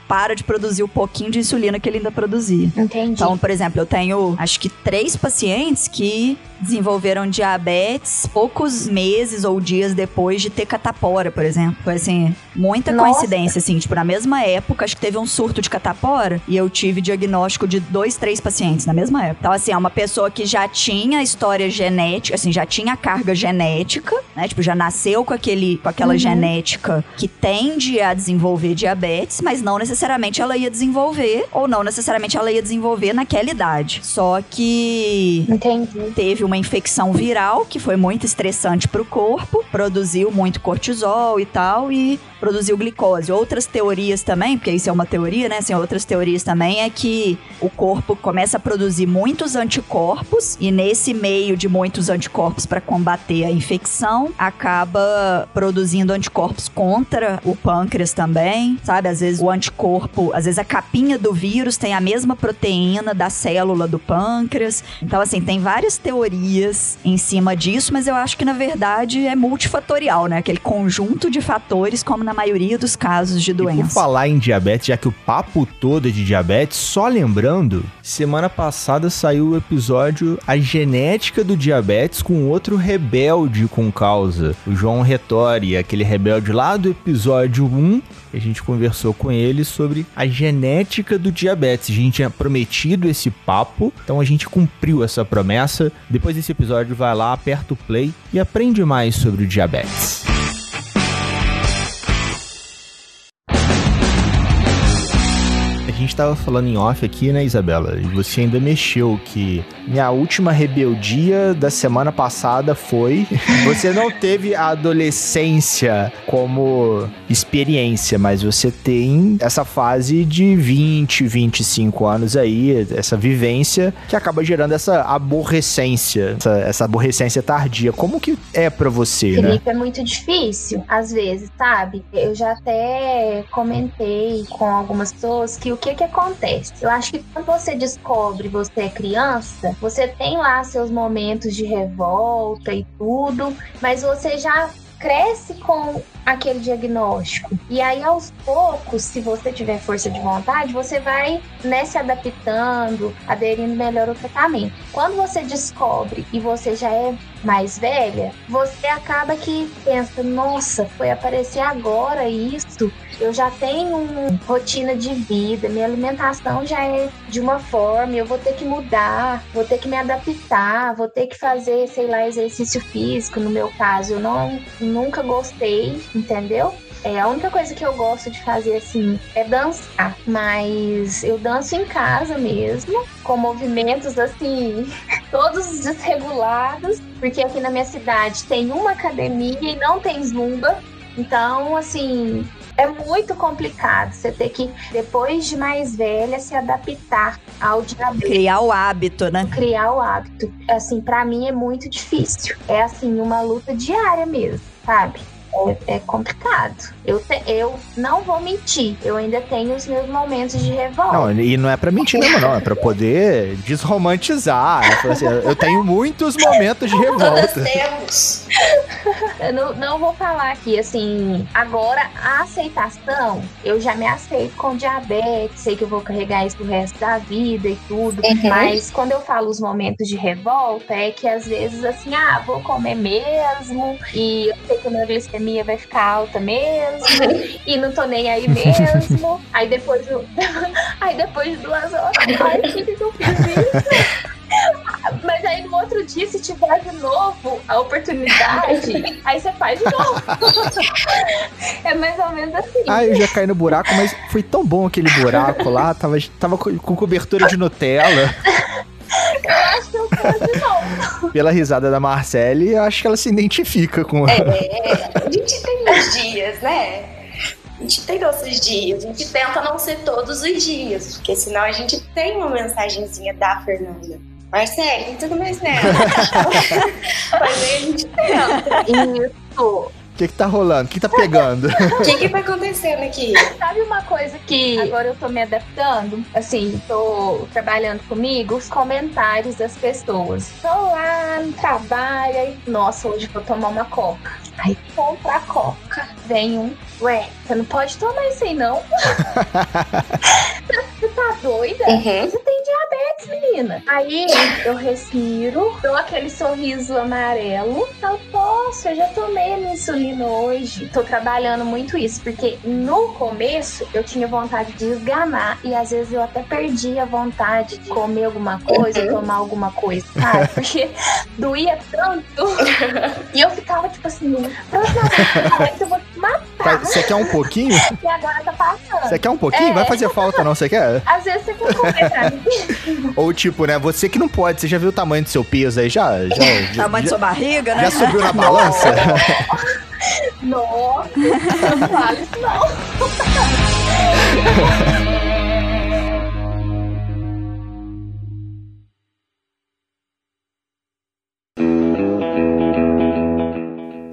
D: para de produzir o pouquinho de insulina que ele ainda produzia.
B: Entendi.
D: Então, por exemplo, eu tenho acho que três pacientes que desenvolveram diabetes poucos meses ou dias depois de ter catapora, por exemplo. Foi assim, muita
B: Nossa.
D: coincidência, assim, tipo, na mesma época, acho que teve um surto de catapora e eu tive diagnóstico de dois, três pacientes na mesma época. Então, assim, é uma pessoa que já tinha história genética, assim, já tinha carga genética, né? Tipo, já nasceu com aquele, com aquela
B: Uhum.
D: genética que tende a desenvolver diabetes, mas não necessariamente ela ia desenvolver, ou não necessariamente ela ia desenvolver naquela idade. Só que
B: Entendi.
D: teve uma infecção viral que foi muito estressante para o corpo, produziu muito cortisol e tal e produziu glicose. Outras teorias também, porque isso é uma teoria, né? Assim, outras teorias também é que o corpo começa a produzir muitos anticorpos e nesse meio de muitos anticorpos para combater a infecção, acaba produzindo anticorpos contra o pâncreas também, sabe? Às vezes o anticorpo, às vezes a capinha do vírus tem a mesma proteína da célula do pâncreas. Então, assim, tem várias teorias em cima disso, mas eu acho que na verdade é multifatorial, né? Aquele conjunto de fatores, como na maioria dos casos de
A: E por
D: doença.
A: falar em diabetes, já que o papo todo é de diabetes, só lembrando, semana passada saiu o episódio A Genética do Diabetes com outro rebelde com causa, o João Retori, aquele rebelde lá do episódio 1, que a gente conversou com ele sobre a genética do diabetes. A gente tinha prometido esse papo, então a gente cumpriu essa promessa. Depois desse episódio, vai lá, aperta o play e aprende mais sobre o diabetes. Gente tava falando em off aqui, né, Isabela? E você ainda mexeu que minha última rebeldia da semana passada foi. Você não teve a adolescência como experiência, mas você tem essa fase de 20, 25 anos aí, essa vivência que acaba gerando essa aborrecência, essa, essa aborrecência tardia. Como que é pra você, né?
B: Felipe, é muito difícil, às vezes, sabe? Eu já até comentei com algumas pessoas que o que que acontece? Eu acho que quando você descobre você é criança, você tem lá seus momentos de revolta e tudo, mas você já cresce com aquele diagnóstico. E aí, aos poucos, se você tiver força de vontade, você vai né, se adaptando, aderindo melhor ao tratamento. Quando você descobre e você já é mais velha, você acaba que pensa, nossa, foi aparecer agora isso. Eu já tenho uma rotina de vida, minha alimentação já é de uma forma, eu vou ter que mudar, vou ter que me adaptar, vou ter que fazer, sei lá, exercício físico. No meu caso, eu não nunca gostei, entendeu? É, a única coisa que eu gosto de fazer assim é dançar, mas eu danço em casa mesmo, com movimentos assim, todos desregulados, porque aqui na minha cidade tem uma academia e não tem zumba. Então, assim, é muito complicado você ter que, depois de mais velha, se adaptar ao diabetes
D: Criar o hábito, né?
B: criar o hábito. Assim, pra mim é muito difícil. É assim, uma luta diária mesmo, sabe? É, é complicado. Eu, te- eu não vou mentir. Eu ainda tenho os meus momentos de revolta.
A: Não, e não é pra mentir mesmo, não. É pra poder desromantizar. É pra assim, eu tenho muitos momentos de
C: Todas
A: revolta.
C: temos.
B: Eu não, não vou falar aqui, assim. Agora, a aceitação, eu já me aceito com diabetes, sei que eu vou carregar isso pro resto da vida e tudo.
C: Uhum.
B: Mas quando eu falo os momentos de revolta, é que às vezes, assim, ah, vou comer mesmo, e eu sei que minha glicemia vai ficar alta mesmo, e não tô nem aí mesmo. aí depois, eu- aí depois de duas horas, ai, por que que eu fiz isso? Mas aí no outro dia, se tiver de novo a oportunidade, aí você faz de novo. é mais ou menos assim.
A: Ah, eu já caí no buraco, mas foi tão bom aquele buraco lá. Tava, tava co- com cobertura de Nutella.
B: Acho que eu faço de novo.
A: Pela risada da Marcele, eu acho que ela se identifica com.
C: É, a gente tem uns dias, né? A gente tem nossos dias. A gente tenta não ser todos os dias, porque senão a gente tem uma mensagenzinha da Fernanda. Marcele, tudo mais nela. Mas aí a gente tenta.
B: Isso.
A: O que que tá rolando? O que tá pegando?
C: O que que tá acontecendo aqui?
B: Sabe uma coisa que agora eu tô me adaptando? Assim, tô trabalhando comigo, os comentários das pessoas. Tô lá no trabalho, aí, nossa, hoje vou tomar uma coca. Aí compra a coca. Vem um, ué, você não pode tomar isso aí, não? você tá doida?
C: Uhum.
B: Você tem menina. Aí eu respiro, dou aquele sorriso amarelo. Eu posso, eu já tomei a minha insulina hoje. Tô trabalhando muito isso, porque no começo eu tinha vontade de esganar e às vezes eu até perdi a vontade de comer alguma coisa,
C: Uhum.
B: tomar alguma coisa, sabe? Porque doía tanto. e eu ficava tipo assim, próxima vez eu vou te
A: Tá-
B: matar.
A: Você quer um pouquinho?
B: E agora tá passando.
A: Você quer um pouquinho?
B: É.
A: Vai fazer falta, não? Você quer?
B: Às vezes você quer comer pra mim.
A: Ou tipo, né? Você que não pode. Você já viu o tamanho do seu peso aí? Já? Já, já,
D: Tamanho de
A: já,
D: sua barriga, né?
A: já subiu na balança?
B: Nossa, não fala isso não.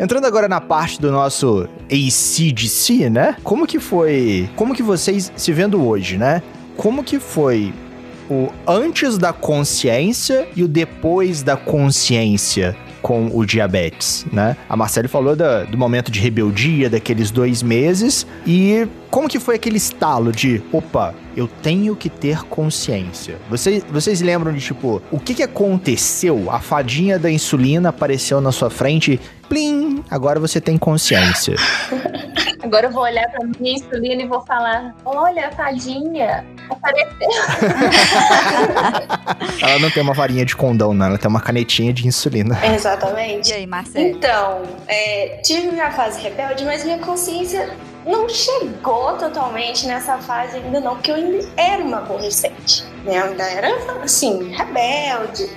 A: Entrando agora na parte do nosso ACDC, né? Como que foi. Como que vocês, se vendo hoje, né? Como que foi o antes da consciência e o depois da consciência com o diabetes, né? A Marcele falou da- do momento de rebeldia, daqueles dois meses, e como que foi aquele estalo de, opa, eu tenho que ter consciência? Vocês, vocês lembram de, tipo, o que que aconteceu? A fadinha da insulina apareceu na sua frente, plim, agora você tem consciência.
B: Agora eu vou olhar pra minha insulina e vou falar: olha, tadinha, apareceu.
A: Ela não tem uma varinha de condão, não, ela tem uma canetinha de insulina.
C: Exatamente.
D: E aí, Marcelo?
C: Então, é, tive minha fase rebelde, mas minha consciência não chegou totalmente nessa fase ainda não, porque eu ainda era uma adolescente, né? Eu ainda era, assim, rebelde.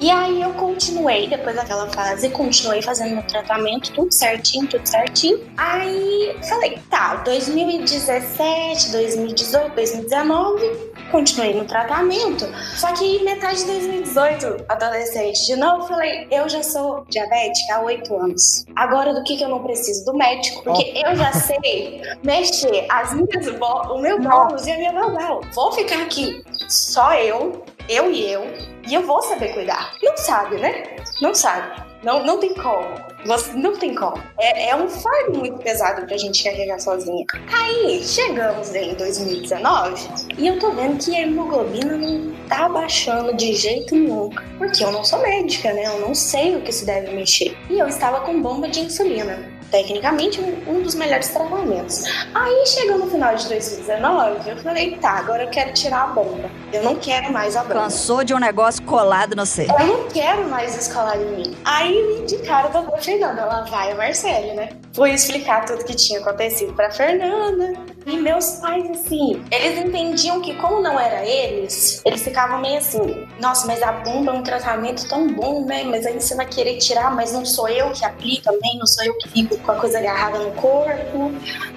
C: E aí eu continuei, depois daquela fase, continuei fazendo meu tratamento, tudo certinho, tudo certinho. Aí falei, tá, 2017, 2018, 2019, continuei no tratamento. Só que metade de 2018, adolescente de novo, falei, eu já sou diabética há oito anos. Agora do que, que eu não preciso? Do médico, porque eu já sei mexer as minhas o meu bônus e a minha vovó. Vou ficar aqui só eu, eu e eu, e eu vou saber cuidar. Não sabe, né? Não sabe. Não, não tem como. Você, não tem como. É, é um fardo muito pesado pra gente carregar sozinha. Aí, chegamos em 2019 e eu tô vendo que a hemoglobina não tá baixando de jeito nenhum. Porque eu não sou médica, né? Eu não sei o que se deve mexer. E eu estava com bomba de insulina. Tecnicamente, um dos melhores tratamentos. Aí, chegou no final de 2019, eu falei, tá, agora eu quero tirar a bomba. Eu não quero mais a bomba.
D: Cansou de um negócio colado no C.
C: Eu não quero mais escolar em mim. Aí me indicaram a doutora Fernanda. Ela vai a Marcele, né? Fui explicar tudo que tinha acontecido pra Fernanda. E meus pais, assim, eles entendiam que, como não era eles, eles ficavam meio assim: nossa, mas a bomba é um tratamento tão bom, né? Mas aí você vai querer tirar, mas não sou eu que aplico também, não sou eu que fico com a coisa agarrada no corpo.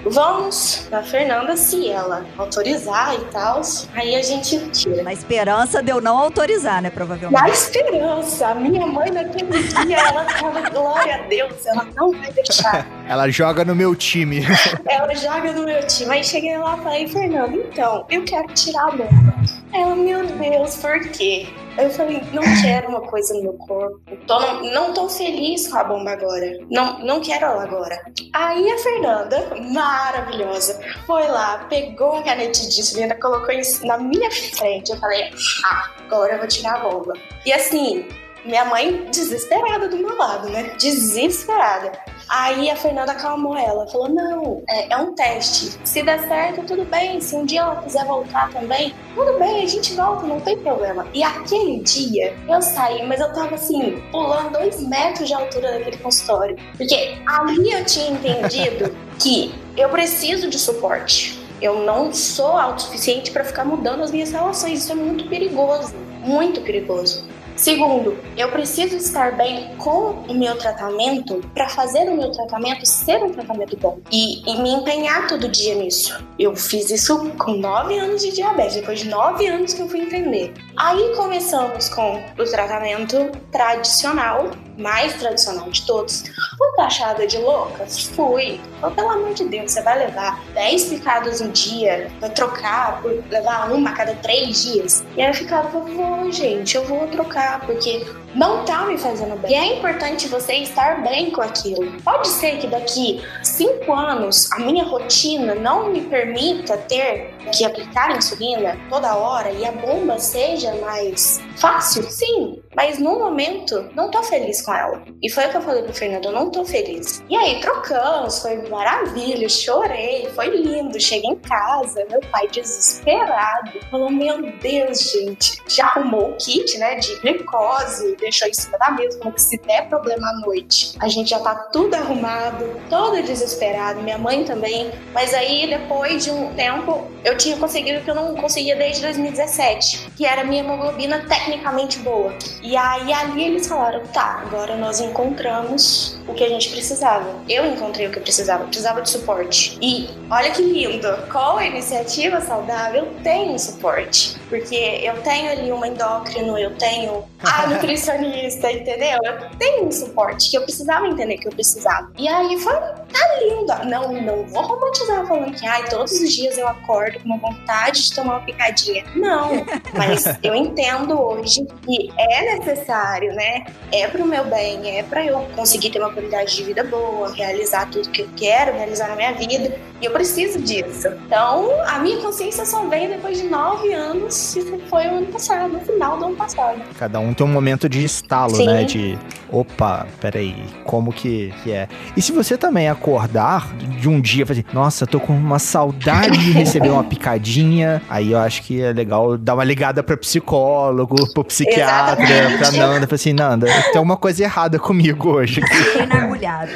C: Vamos na Fernanda, se ela autorizar e tal. Aí a gente tira.
D: Na esperança de eu não autorizar, né? Provavelmente.
C: Na esperança, a minha mãe naquele dia, ela tava, glória a Deus, ela não vai deixar.
A: Ela joga no meu time.
C: Ela joga no meu time. Aí cheguei lá e falei, Fernando, então, eu quero tirar a bomba. Ela, meu Deus, por quê? Eu falei, não quero uma coisa no meu corpo. Tô, não, não tô feliz com a bomba agora. Não, não quero ela agora. Aí a Fernanda, maravilhosa, foi lá, pegou um canete de insulina, colocou em- na minha frente. Eu falei, ah, agora eu vou tirar a bomba. E assim, minha mãe desesperada do meu lado, né? Desesperada. Aí a Fernanda acalmou ela, falou: não, é, é um teste. Se der certo, tudo bem. Se um dia ela quiser voltar também, tudo bem, a gente volta, não tem problema. E aquele dia eu saí, mas eu tava assim, pulando dois metros de altura daquele consultório. Porque ali eu tinha entendido que eu preciso de suporte. Eu não sou autossuficiente para ficar mudando as minhas relações. Isso é muito perigoso. Muito perigoso. Segundo, eu preciso estar bem com o meu tratamento para fazer o meu tratamento ser um tratamento bom e, e, me empenhar todo dia nisso. Eu fiz isso com nove anos de diabetes, depois de nove anos que eu fui entender. Aí começamos com o tratamento tradicional, mais tradicional de todos. Fui taxada de louca? Fui. Pelo amor de Deus, você vai levar 10 picadas um dia, vai trocar por levar uma a cada três dias? E aí eu ficava, vou, gente, eu vou trocar, porque não tá me fazendo bem. E é importante você estar bem com aquilo. Pode ser que daqui cinco anos a minha rotina não me permita ter que aplicar insulina toda hora e a bomba seja mais fácil, sim. Mas no momento, não tô feliz com ela. E foi o que eu falei pro Fernando, eu não tô feliz. E aí, trocamos, foi maravilha, chorei, foi lindo. Cheguei em casa, meu pai desesperado, falou: Meu Deus, gente, já arrumou o kit, né, de glicose, deixou em cima da mesa, que se der problema à noite, a gente já tá tudo arrumado, todo desesperado, minha mãe também. Mas aí, depois de um tempo, eu tinha conseguido o que eu não conseguia desde 2017, que era minha hemoglobina tecnicamente boa. E aí ali eles falaram: tá, agora nós encontramos o que a gente precisava. Eu encontrei o que eu precisava, eu precisava de suporte. E olha que lindo, com a iniciativa saudável eu tenho suporte. Porque eu tenho ali uma endócrino, eu tenho a nutricionista, entendeu? Eu tenho um suporte que eu precisava entender que eu precisava. E aí foi, tá lindo. Não, não vou romantizar falando que ai, todos os dias eu acordo com uma vontade de tomar uma picadinha. Não, mas eu entendo hoje que é necessário, né? É pro meu bem, é para eu conseguir ter uma qualidade de vida boa, realizar tudo que eu quero realizar na minha vida. E eu preciso disso. Então, a minha consciência só veio depois de nove anos, e foi o ano passado, no final do ano passado.
A: Cada um tem um momento de estalo,
C: Sim.
A: né? De opa, peraí, como que, que é? E se você também acordar de um dia e fazer, nossa, tô com uma saudade de receber uma picadinha, aí eu acho que é legal dar uma ligada pra psicólogo, pro psiquiatra,
C: Exatamente.
A: pra Nanda, falar assim, Nanda, tem uma coisa errada comigo hoje.
D: Fiquei mergulhado.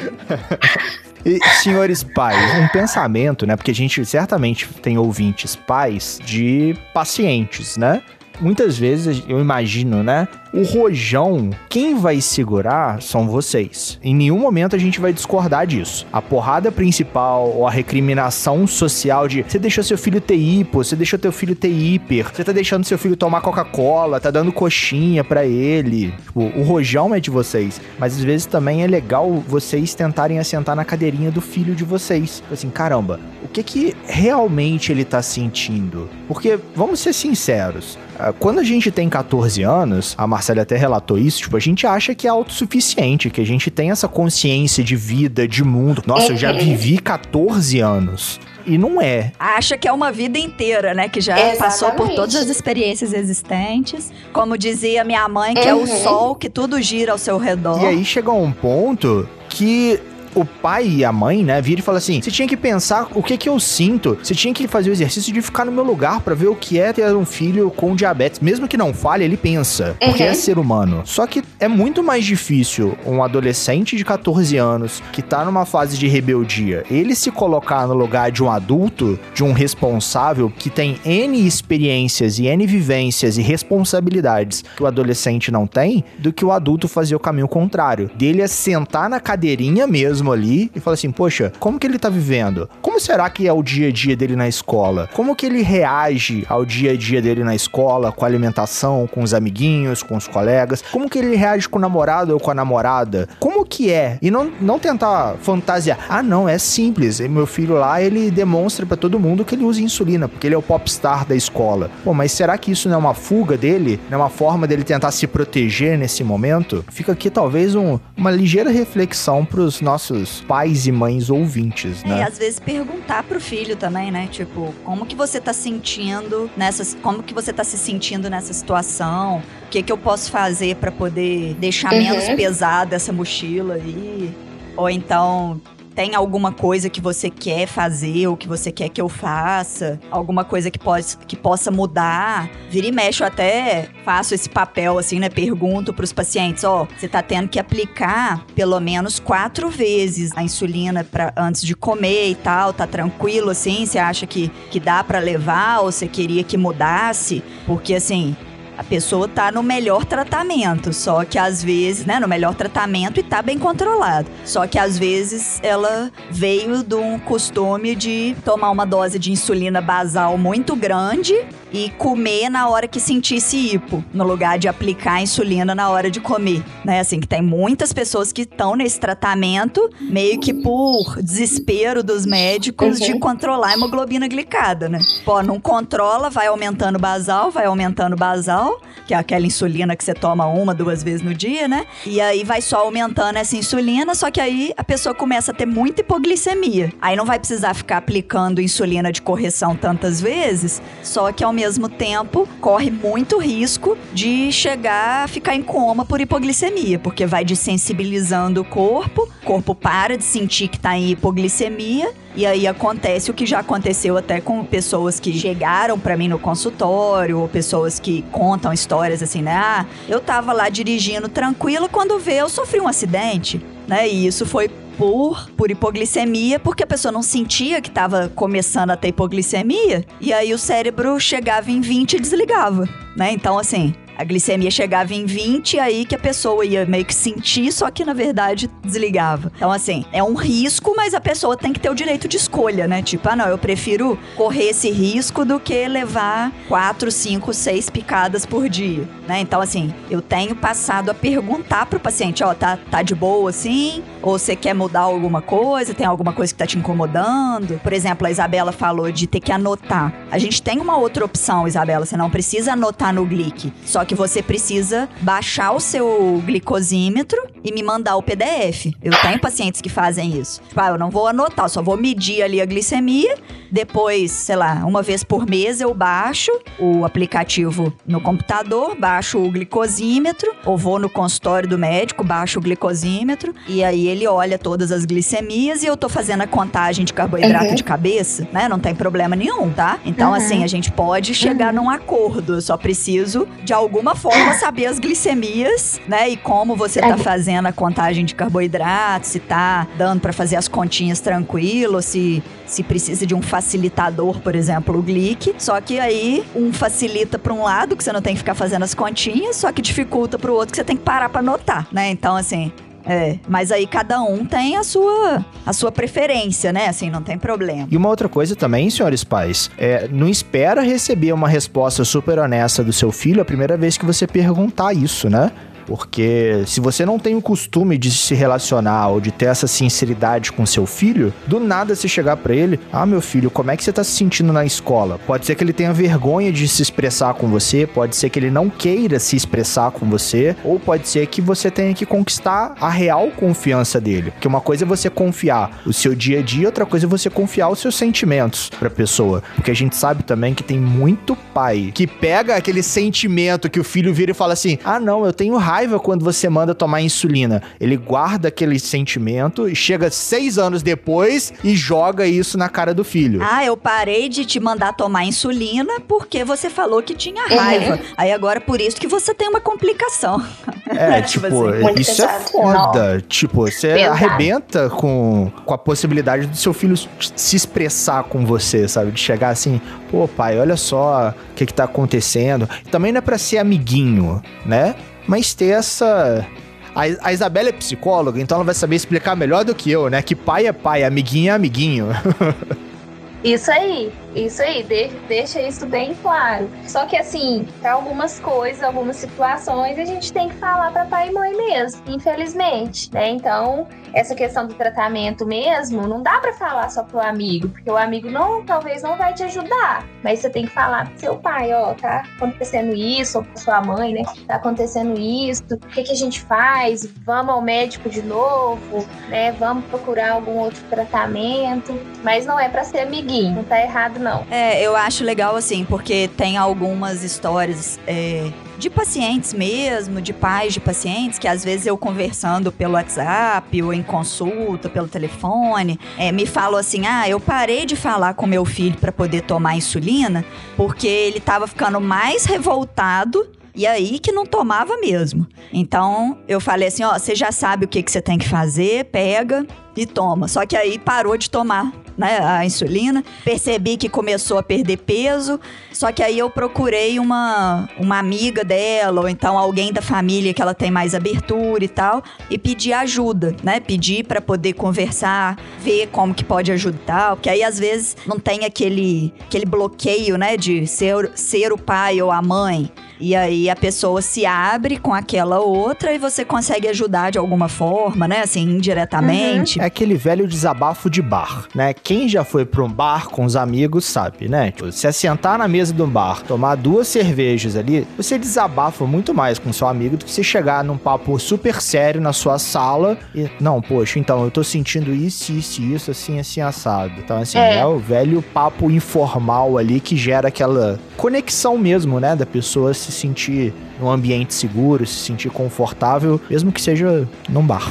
A: E, senhores pais, um pensamento, né? Porque a gente certamente tem ouvintes pais de pacientes, né? Muitas vezes eu imagino, né? O rojão, quem vai segurar são vocês. Em nenhum momento a gente vai discordar disso. A porrada principal ou a recriminação social de você deixou seu filho ter hipo, você deixou teu filho ter hiper, você tá deixando seu filho tomar Coca-Cola, tá dando coxinha pra ele. Tipo, o rojão é de vocês. Mas às vezes também é legal vocês tentarem assentar na cadeirinha do filho de vocês. Tipo Assim, caramba, o que que realmente ele tá sentindo? Porque, vamos ser sinceros, ah, quando a gente tem 14 anos, a até relatou isso, tipo, a gente acha que é autossuficiente, que a gente tem essa consciência de vida, de mundo. Nossa, eu já
C: Uhum.
A: vivi 14 anos. E não é.
D: Acha que é uma vida inteira, né? Que já
C: Exatamente.
D: passou por todas as experiências existentes. Como dizia minha mãe, que é o
C: Uhum.
D: sol, que tudo gira ao seu redor.
A: E aí chega um ponto que o pai e a mãe, né, viram e falam assim: você tinha que pensar o que que eu sinto, você tinha que fazer o exercício de ficar no meu lugar pra ver o que é ter um filho com diabetes. Mesmo que não fale, ele pensa, porque
C: Uhum.
A: é ser humano. Só que é muito mais difícil um adolescente de 14 anos que tá numa fase de rebeldia, ele se colocar no lugar de um adulto, de um responsável que tem N experiências e N vivências e responsabilidades que o adolescente não tem, do que o adulto fazer o caminho contrário. Dele é sentar na cadeirinha mesmo ali e falar assim: Poxa, como que ele tá vivendo? Como será que é o dia a dia dele na escola? Como que ele reage ao dia a dia dele na escola, com a alimentação, com os amiguinhos, com os colegas? Como que ele reage com o namorado ou com a namorada? Como que é? E não, não tentar fantasiar. Ah, não, é simples. E Meu filho lá, ele demonstra pra todo mundo que ele usa insulina, porque ele é o popstar da escola. Pô, mas será que isso não é uma fuga dele? Não é uma forma dele tentar se proteger nesse momento? Fica aqui talvez um- uma ligeira reflexão pros nossos pais e mães ouvintes,
D: É, E
A: né?
D: às vezes perguntar pro filho também, né? Tipo, como que você tá sentindo nessas. Como que você tá se sentindo nessa situação? O que que eu posso fazer pra poder deixar
C: Uhum.
D: menos pesada essa mochila aí? Ou então. Tem alguma coisa que você quer fazer ou que você quer que eu faça? Alguma coisa que, pode, que possa mudar? Vira e mexe, eu até faço esse papel, assim, né? Pergunto pros pacientes: ó, você tá tendo que aplicar pelo menos quatro vezes a insulina pra, antes de comer e tal, tá tranquilo assim? Você acha que, que dá pra levar ou você queria que mudasse? Porque assim. A pessoa tá no melhor tratamento, só que às vezes, né, no melhor tratamento e tá bem controlado. Só que às vezes ela veio de um costume de tomar uma dose de insulina basal muito grande e comer na hora que sentisse hipo, no lugar de aplicar a insulina na hora de comer, né? Assim, que tem muitas pessoas que estão nesse tratamento meio que por desespero dos médicos uhum. de controlar a hemoglobina glicada, né? Pô, não controla, vai aumentando basal, vai aumentando basal, que é aquela insulina que você toma uma, duas vezes no dia, né? E aí vai só aumentando essa insulina, só que aí a pessoa começa a ter muita hipoglicemia. Aí não vai precisar ficar aplicando insulina de correção tantas vezes, só que ao mesmo tempo corre muito risco de chegar a ficar em coma por hipoglicemia, porque vai desensibilizando o corpo, o corpo para de sentir que está em hipoglicemia e aí acontece o que já aconteceu até com pessoas que chegaram para mim no consultório, ou pessoas que contam histórias assim, né? Ah, eu tava lá dirigindo tranquilo, quando vê eu sofri um acidente, né? E isso foi por, por hipoglicemia, porque a pessoa não sentia que estava começando a ter hipoglicemia, e aí o cérebro chegava em 20 e desligava, né? Então, assim, a glicemia chegava em 20, aí que a pessoa ia meio que sentir, só que na verdade desligava. Então, assim, é um risco, mas a pessoa tem que ter o direito de escolha, né? Tipo, ah, não, eu prefiro correr esse risco do que levar 4, 5, 6 picadas por dia, né? Então, assim, eu tenho passado a perguntar pro paciente, ó, oh, tá, tá de boa assim? Ou você quer mudar alguma coisa? Tem alguma coisa que tá te incomodando? Por exemplo, a Isabela falou de ter que anotar. A gente tem uma outra opção, Isabela, você não precisa anotar no Glic. Só que você precisa baixar o seu glicosímetro e me mandar o PDF. Eu tenho pacientes que fazem isso. Tipo, ah, eu não vou anotar, só vou medir ali a glicemia. Depois, sei lá, uma vez por mês eu baixo o aplicativo no computador, baixo o glicosímetro, ou vou no consultório do médico, baixo o glicosímetro, e aí ele olha todas as glicemias e eu tô fazendo a contagem de carboidrato uhum. de cabeça, né? Não tem problema nenhum, tá? Então, uhum. assim, a gente pode chegar uhum. num acordo. Eu só preciso de algum alguma forma saber as glicemias, né? E como você tá é. fazendo a contagem de carboidratos, se tá dando para fazer as continhas tranquilo, se se precisa de um facilitador, por exemplo, o Glic. Só que aí um facilita para um lado, que você não tem que ficar fazendo as continhas, só que dificulta para o outro, que você tem que parar para anotar, né? Então, assim, é, mas aí cada um tem a sua, a sua preferência, né? Assim, não tem problema.
A: E uma outra coisa também, senhores pais, é, não espera receber uma resposta super honesta do seu filho a primeira vez que você perguntar isso, né? Porque se você não tem o costume de se relacionar ou de ter essa sinceridade com seu filho, do nada se chegar para ele, ah, meu filho, como é que você tá se sentindo na escola? Pode ser que ele tenha vergonha de se expressar com você, pode ser que ele não queira se expressar com você, ou pode ser que você tenha que conquistar a real confiança dele. Porque uma coisa é você confiar o seu dia a dia, outra coisa é você confiar os seus sentimentos pra pessoa. Porque a gente sabe também que tem muito pai que pega aquele sentimento que o filho vira e fala assim: ah, não, eu tenho raiva raiva quando você manda tomar insulina. Ele guarda aquele sentimento e chega seis anos depois e joga isso na cara do filho.
D: Ah, eu parei de te mandar tomar insulina porque você falou que tinha uhum. raiva. Uhum. Aí agora por isso que você tem uma complicação.
A: É, tipo, tipo assim. isso é foda. Não. Tipo, você pesado. arrebenta com, com a possibilidade do seu filho se expressar com você, sabe? De chegar assim, pô, pai, olha só o que que tá acontecendo. Também não é pra ser amiguinho, né? Mas ter essa. A, a Isabela é psicóloga, então ela vai saber explicar melhor do que eu, né? Que pai é pai, amiguinho é amiguinho.
B: Isso aí. Isso aí, de, deixa isso bem claro. Só que assim, para algumas coisas, algumas situações, a gente tem que falar para pai e mãe mesmo, infelizmente, né? Então, essa questão do tratamento mesmo, não dá para falar só pro amigo, porque o amigo não, talvez não vai te ajudar, mas você tem que falar pro seu pai, ó, tá acontecendo isso, ou pra sua mãe, né? Tá acontecendo isso, o que que a gente faz? Vamos ao médico de novo, né? Vamos procurar algum outro tratamento, mas não é para ser amiguinho, não tá errado.
D: É, eu acho legal assim, porque tem algumas histórias é, de pacientes mesmo, de pais de pacientes, que às vezes eu conversando pelo WhatsApp ou em consulta, pelo telefone, é, me falam assim: ah, eu parei de falar com meu filho para poder tomar insulina porque ele estava ficando mais revoltado e aí que não tomava mesmo. Então eu falei assim: ó, você já sabe o que, que você tem que fazer, pega e toma. Só que aí parou de tomar né, a insulina. Percebi que começou a perder peso, só que aí eu procurei uma, uma amiga dela, ou então alguém da família que ela tem mais abertura e tal, e pedi ajuda, né? Pedi para poder conversar, ver como que pode ajudar, porque aí às vezes não tem aquele, aquele bloqueio, né, de ser, ser o pai ou a mãe. E aí a pessoa se abre com aquela outra e você consegue ajudar de alguma forma, né? Assim, indiretamente.
A: É aquele velho desabafo de bar, né? Quem já foi pra um bar com os amigos sabe, né? Tipo, se assentar na mesa de um bar, tomar duas cervejas ali, você desabafa muito mais com seu amigo do que você chegar num papo super sério na sua sala e, não, poxa, então eu tô sentindo isso, isso, isso, assim, assim, assado. Então, assim, é,
B: É.
A: o velho papo informal ali que gera aquela conexão mesmo, né? Da pessoa se sentir num ambiente seguro, se sentir confortável, mesmo que seja num bar.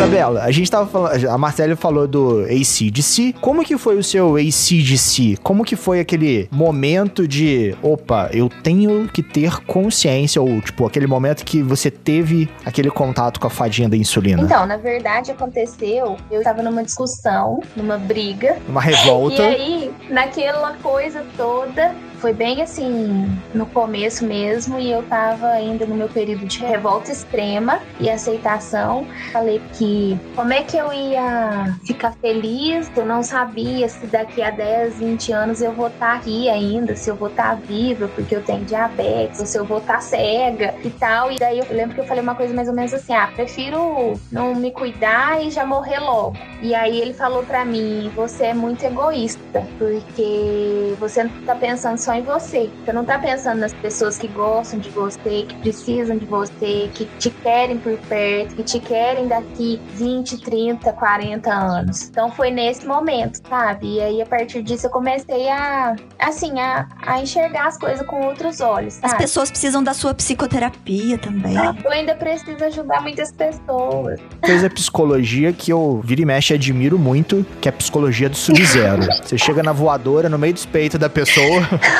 A: Isabela, a gente tava falando, a Marcela falou do ACDC. Como que foi o seu ACDC? Como que foi aquele momento de, opa, eu tenho que ter consciência, ou tipo, aquele momento que você teve aquele contato com a fadinha da insulina?
B: Então, na verdade, aconteceu. Eu estava numa discussão, numa briga.
A: Uma revolta.
B: E aí, naquela coisa toda, foi bem assim, no começo mesmo, e eu tava ainda no meu período de revolta extrema e aceitação. Falei que como é que eu ia ficar feliz? Eu não sabia se daqui a 10, 20 anos eu vou estar aqui ainda, se eu vou estar viva porque eu tenho diabetes, ou se eu vou estar cega e tal. E daí eu lembro que eu falei uma coisa mais ou menos assim: ah, prefiro não me cuidar e já morrer logo. E aí ele falou pra mim: você é muito egoísta, porque você não tá pensando só em você. Você não tá pensando nas pessoas que gostam de você, que precisam de você, que te querem por perto, que te querem daqui 20, 30, 40 anos. Então foi nesse momento, sabe? E aí a partir disso eu comecei a, assim, a, a enxergar as coisas com outros olhos.
D: As
B: sabe?
D: pessoas precisam da sua psicoterapia também.
B: Eu ainda preciso ajudar muitas pessoas.
A: Fez a psicologia que eu vira e mexe e admiro muito, que é a psicologia do sub-zero. Você chega na voadora, no meio dos peitos da pessoa.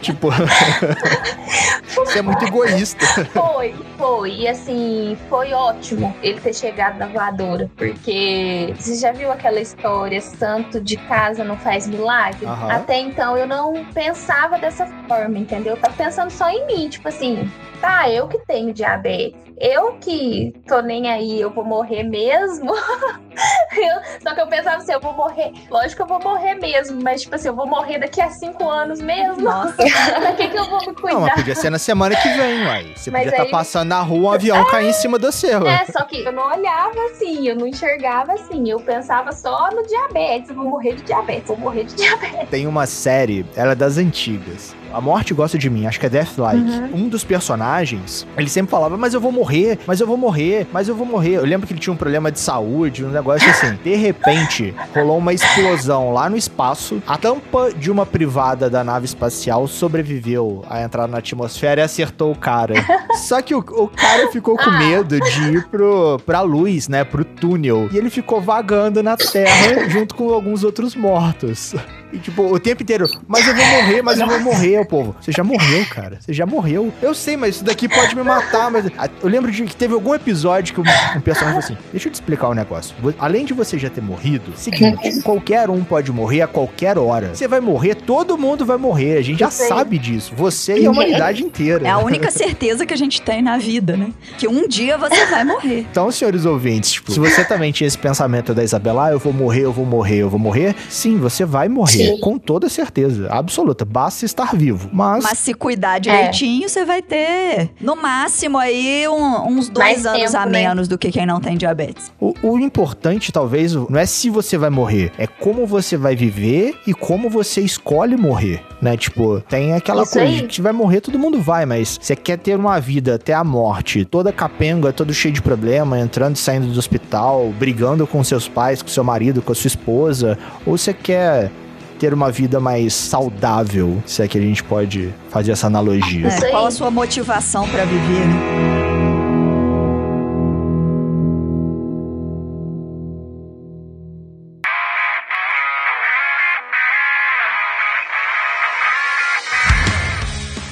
A: tipo. Você é muito egoísta.
B: Foi, foi. E assim, foi ótimo ele ter chegado na voadora. Porque você já viu aquela história, santo de casa não faz milagre?
A: Aham.
B: Até então eu não pensava dessa forma, entendeu? Eu tava pensando só em mim, tipo assim, tá, eu que tenho diabetes. Eu que tô nem aí, eu vou morrer mesmo. Eu- só que eu pensava assim, eu vou morrer. Lógico que eu vou morrer mesmo, mas tipo assim, eu vou morrer daqui a cinco anos mesmo.
D: Nossa.
B: pra que, que eu vou me
A: Não,
B: cuidar?
A: mas podia ser na semana que vem, uai. Você
B: Mas
A: podia estar
B: aí-
A: passando na rua, um avião cair em cima do seu.
B: É, só que eu não olhava assim, eu não enxergava assim. Eu pensava só no diabetes. Eu vou morrer de diabetes, vou morrer de diabetes.
A: Tem uma série, ela é das antigas. A Morte Gosta de Mim, acho que é Deathlike.
B: Uhum.
A: Um dos personagens, ele sempre falava, mas eu vou morrer, mas eu vou morrer, mas eu vou morrer. Eu lembro que ele tinha um problema de saúde, um negócio assim. De repente, rolou uma explosão lá no espaço. A tampa de uma privada da nave espacial sobreviveu a entrar na atmosfera e acertou o cara. Só que o, o cara ficou com
B: Ah.
A: medo de ir pro, pra luz, né? Pro túnel. E ele ficou vagando na Terra junto com alguns outros mortos. E, tipo, o tempo inteiro, mas eu vou morrer, mas eu vou morrer, ô povo. Você já morreu, cara. Você já morreu. Eu sei, mas isso daqui pode me matar, mas. Eu lembro de que teve algum episódio que um, personagem falou assim: deixa eu te explicar um negócio. Além de você já ter morrido, seguinte, qualquer um pode morrer a qualquer hora. Você vai morrer, todo mundo vai morrer. A gente já
B: aí.
A: sabe disso. Você e a humanidade inteira.
D: É a única certeza que a gente tem na vida, né? Que um dia você vai morrer.
A: Então, senhores ouvintes, tipo, se você também tinha esse pensamento da Isabela, ah, eu vou morrer, eu vou morrer, eu vou morrer, sim, você vai morrer.
C: Sim.
A: Com toda certeza, absoluta. Basta estar vivo. Mas,
D: Mas se cuidar direitinho, você vai ter, no máximo, aí um- uns dois
B: Mais
D: anos
B: tempo,
D: a
B: né?
D: menos do que quem não tem diabetes.
A: o, o importante, talvez, não é se você vai morrer, é como você vai viver e como você escolhe morrer, né? Tipo, tem aquela
B: Isso
A: coisa
B: aí.
A: de que vai morrer, todo mundo vai, mas você quer ter uma vida até a morte, toda capenga, todo cheio de problema, entrando e saindo do hospital, brigando com seus pais, com seu marido, com a sua esposa, ou você quer ter uma vida mais saudável, se é que a gente pode fazer essa analogia.
D: É, qual a sua motivação pra viver, né?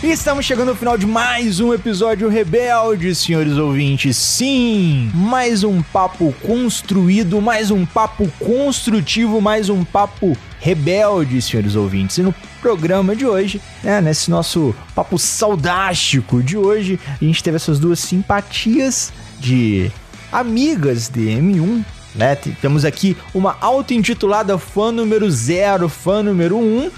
A: E estamos chegando ao final de mais um episódio rebelde, senhores ouvintes. Sim, mais um papo construído, mais um papo construtivo, mais um papo rebelde, senhores ouvintes. E no programa de hoje, né, nesse nosso papo saudástico de hoje, a gente teve essas duas simpatias de amigas de M1 né? Temos aqui uma auto-intitulada fã número zero, fã número um,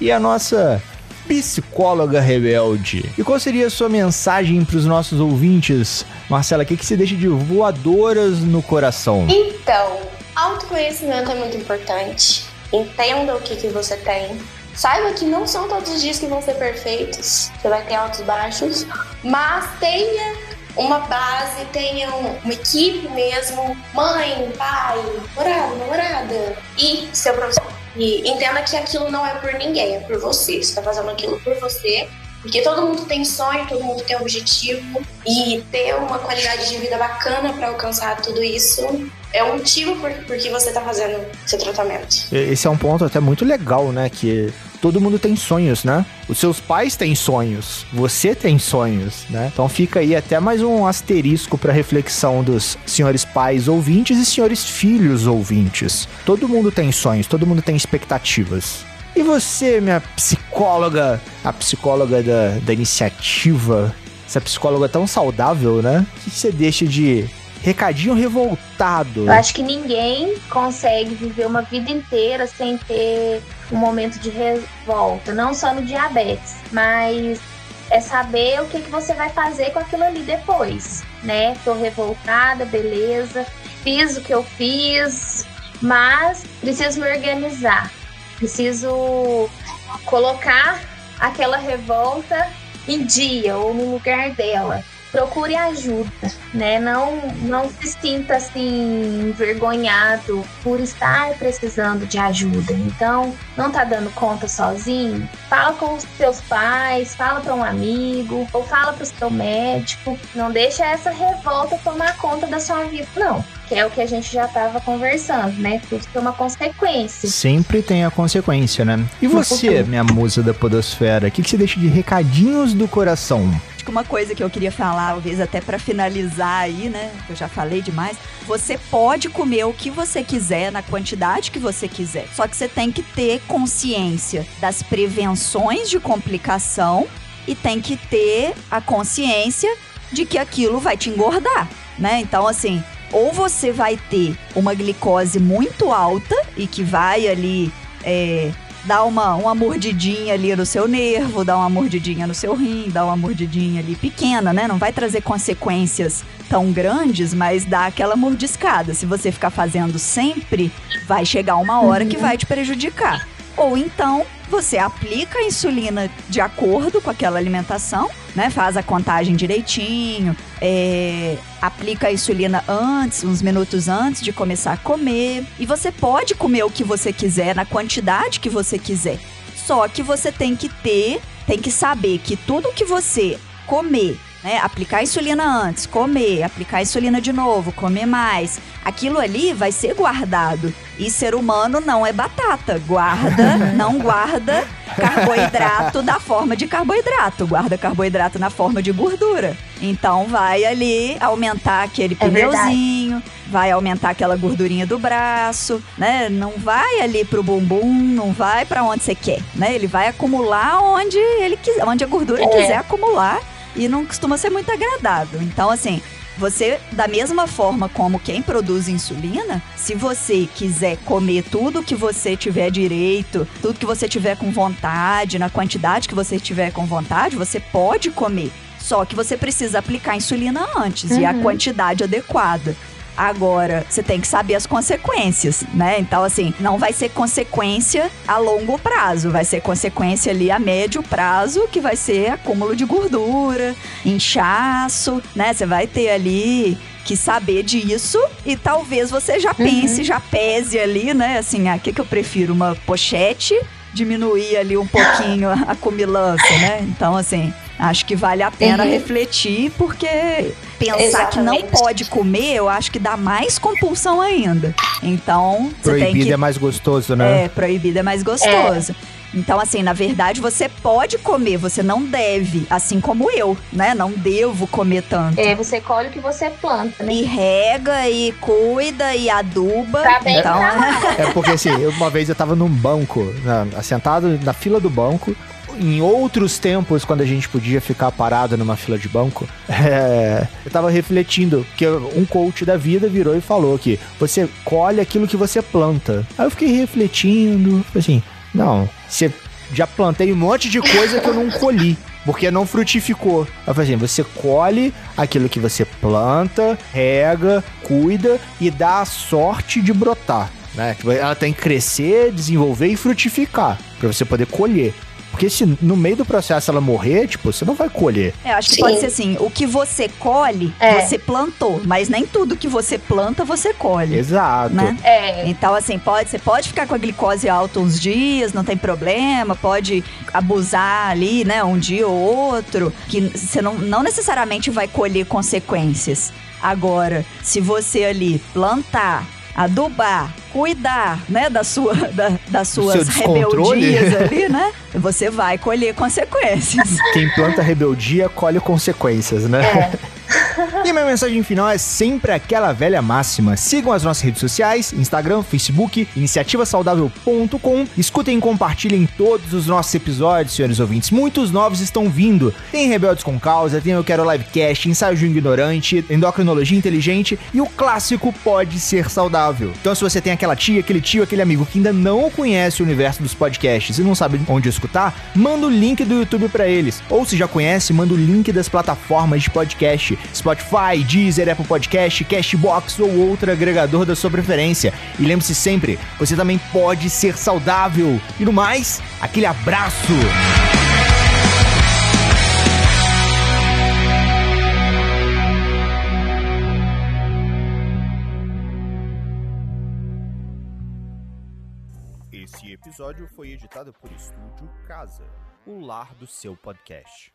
A: e a nossa psicóloga rebelde. E qual seria a sua mensagem para os nossos ouvintes, Marcela? O que, que você deixa de voadoras no coração?
C: Então, autoconhecimento é muito importante. Entenda o que, que você tem. Saiba que não são todos os dias que vão ser perfeitos. Você vai ter altos e baixos. Mas tenha uma base, tenha uma equipe mesmo. Mãe, pai, namorado, namorada. E seu professor e entenda que aquilo não é por ninguém, é por você. Você está fazendo aquilo por você. Porque todo mundo tem sonho, todo mundo tem objetivo. E ter uma qualidade de vida bacana para alcançar tudo isso é um motivo por, por que você está fazendo seu tratamento.
A: Esse é um ponto até muito legal, né? Que todo mundo tem sonhos, né? Os seus pais têm sonhos, você tem sonhos, né? Então fica aí até mais um asterisco para reflexão dos senhores pais ouvintes e senhores filhos ouvintes. Todo mundo tem sonhos, todo mundo tem expectativas. E você, minha psicóloga, a psicóloga da, da iniciativa, essa psicóloga tão saudável, né? O que você deixa de recadinho revoltado?
B: Eu acho que ninguém consegue viver uma vida inteira sem ter um momento de revolta, não só no diabetes, mas é saber o que, que você vai fazer com aquilo ali depois, né? Tô revoltada, beleza, fiz o que eu fiz, mas preciso me organizar, preciso colocar aquela revolta em dia ou no lugar dela procure ajuda, né? Não, não se sinta assim envergonhado por estar precisando de ajuda. Então, não tá dando conta sozinho? Fala com os seus pais, fala para um amigo ou fala para o seu médico. Não deixa essa revolta tomar conta da sua vida, não que é o que a gente já estava conversando, né? Tudo tem uma consequência.
A: Sempre tem a consequência, né? E você, minha musa da podosfera, o que, que você deixa de recadinhos do coração?
D: Acho que uma coisa que eu queria falar, talvez até para finalizar aí, né? Eu já falei demais. Você pode comer o que você quiser, na quantidade que você quiser. Só que você tem que ter consciência das prevenções de complicação e tem que ter a consciência de que aquilo vai te engordar, né? Então, assim, ou você vai ter uma glicose muito alta e que vai ali é, dá uma, uma mordidinha ali no seu nervo, dá uma mordidinha no seu rim, dá uma mordidinha ali pequena, né? Não vai trazer consequências tão grandes, mas dá aquela mordiscada. Se você ficar fazendo sempre, vai chegar uma hora que vai te prejudicar. Ou então você aplica a insulina de acordo com aquela alimentação, né? Faz a contagem direitinho, é, aplica a insulina antes, uns minutos antes de começar a comer. E você pode comer o que você quiser, na quantidade que você quiser. Só que você tem que ter, tem que saber que tudo que você comer né? Aplicar insulina antes, comer, aplicar insulina de novo, comer mais. Aquilo ali vai ser guardado. E ser humano não é batata. Guarda, não guarda carboidrato da forma de carboidrato. Guarda carboidrato na forma de gordura. Então vai ali aumentar aquele é pneuzinho, vai aumentar aquela gordurinha do braço, né? Não vai ali pro bumbum, não vai para onde você quer, né? Ele vai acumular onde ele quiser, onde a gordura é. quiser acumular e não costuma ser muito agradável. Então, assim, você, da mesma forma como quem produz insulina, se você quiser comer tudo que você tiver direito, tudo que você tiver com vontade, na quantidade que você tiver com vontade, você pode comer. Só que você precisa aplicar insulina antes uhum. e a uhum. quantidade adequada. Agora, você tem que saber as consequências, né? Então, assim, não vai ser consequência a longo prazo, vai ser consequência ali a médio prazo, que vai ser acúmulo de gordura, inchaço, né? Você vai ter ali que saber disso e talvez você já pense, uhum. já pese ali, né? Assim, ah, o que, que eu prefiro? Uma pochete? Diminuir ali um pouquinho a comilança, né? Então, assim, Acho que vale a pena uhum. refletir, porque pensar Exatamente. que não pode comer, eu acho que dá mais compulsão ainda. Então,
A: proibido
D: que,
A: é mais gostoso, né?
D: É, proibido é mais gostoso. É. Então, assim, na verdade, você pode comer, você não deve, assim como eu, né? Não devo comer tanto.
B: É, você colhe o que você planta, né?
D: E rega, e cuida, e aduba.
B: Tá bem
D: então,
B: lá.
A: É porque assim, eu- uma vez eu tava num banco, na, sentado na fila do banco. Em outros tempos, quando a gente podia ficar parado numa fila de banco, é, eu tava refletindo que um coach da vida virou e falou que você colhe aquilo que você planta. Aí eu fiquei refletindo, assim, não, você já plantei um monte de coisa que eu não colhi. Porque não frutificou. Eu falei assim, você colhe aquilo que você planta, rega, cuida e dá a sorte de brotar. Né? Ela tem que crescer, desenvolver e frutificar pra você poder colher. Porque se no meio do processo ela morrer, tipo, você não vai colher.
D: É, acho que
C: Sim.
D: pode ser assim: o que você colhe,
B: É.
D: você plantou, mas nem tudo que você planta, você colhe.
A: Exato.
D: Né?
B: É,
D: Então, assim, pode, você pode ficar com a glicose alta uns dias, não tem problema, pode abusar ali, né, um dia ou outro, que você não, não necessariamente vai colher consequências. Agora, se você ali plantar, adubar, cuidar, né, da sua, da, das suas rebeldias ali, né, você vai colher consequências.
A: Quem planta rebeldia colhe consequências, né?
B: é.
A: E minha mensagem final é sempre aquela velha máxima. Sigam as nossas redes sociais, Instagram, Facebook, iniciativasaudável.com. Escutem e compartilhem todos os nossos episódios, senhores ouvintes. Muitos novos estão vindo. Tem Rebeldes com Causa, tem Eu Quero Livecast, Ensaio de um Ignorante, Endocrinologia Inteligente e o clássico Pode Ser Saudável. Então se você tem aquela tia, aquele tio, aquele amigo que ainda não conhece o universo dos podcasts e não sabe onde escutar, manda o link do YouTube pra eles. Ou se já conhece, manda o link das plataformas de podcast, Spotify, Deezer, Apple Podcast, Cashbox ou outro agregador da sua preferência. E lembre-se sempre, você também pode ser saudável. E no mais, aquele abraço! Esse episódio foi editado por Estúdio Casa, o lar do seu podcast.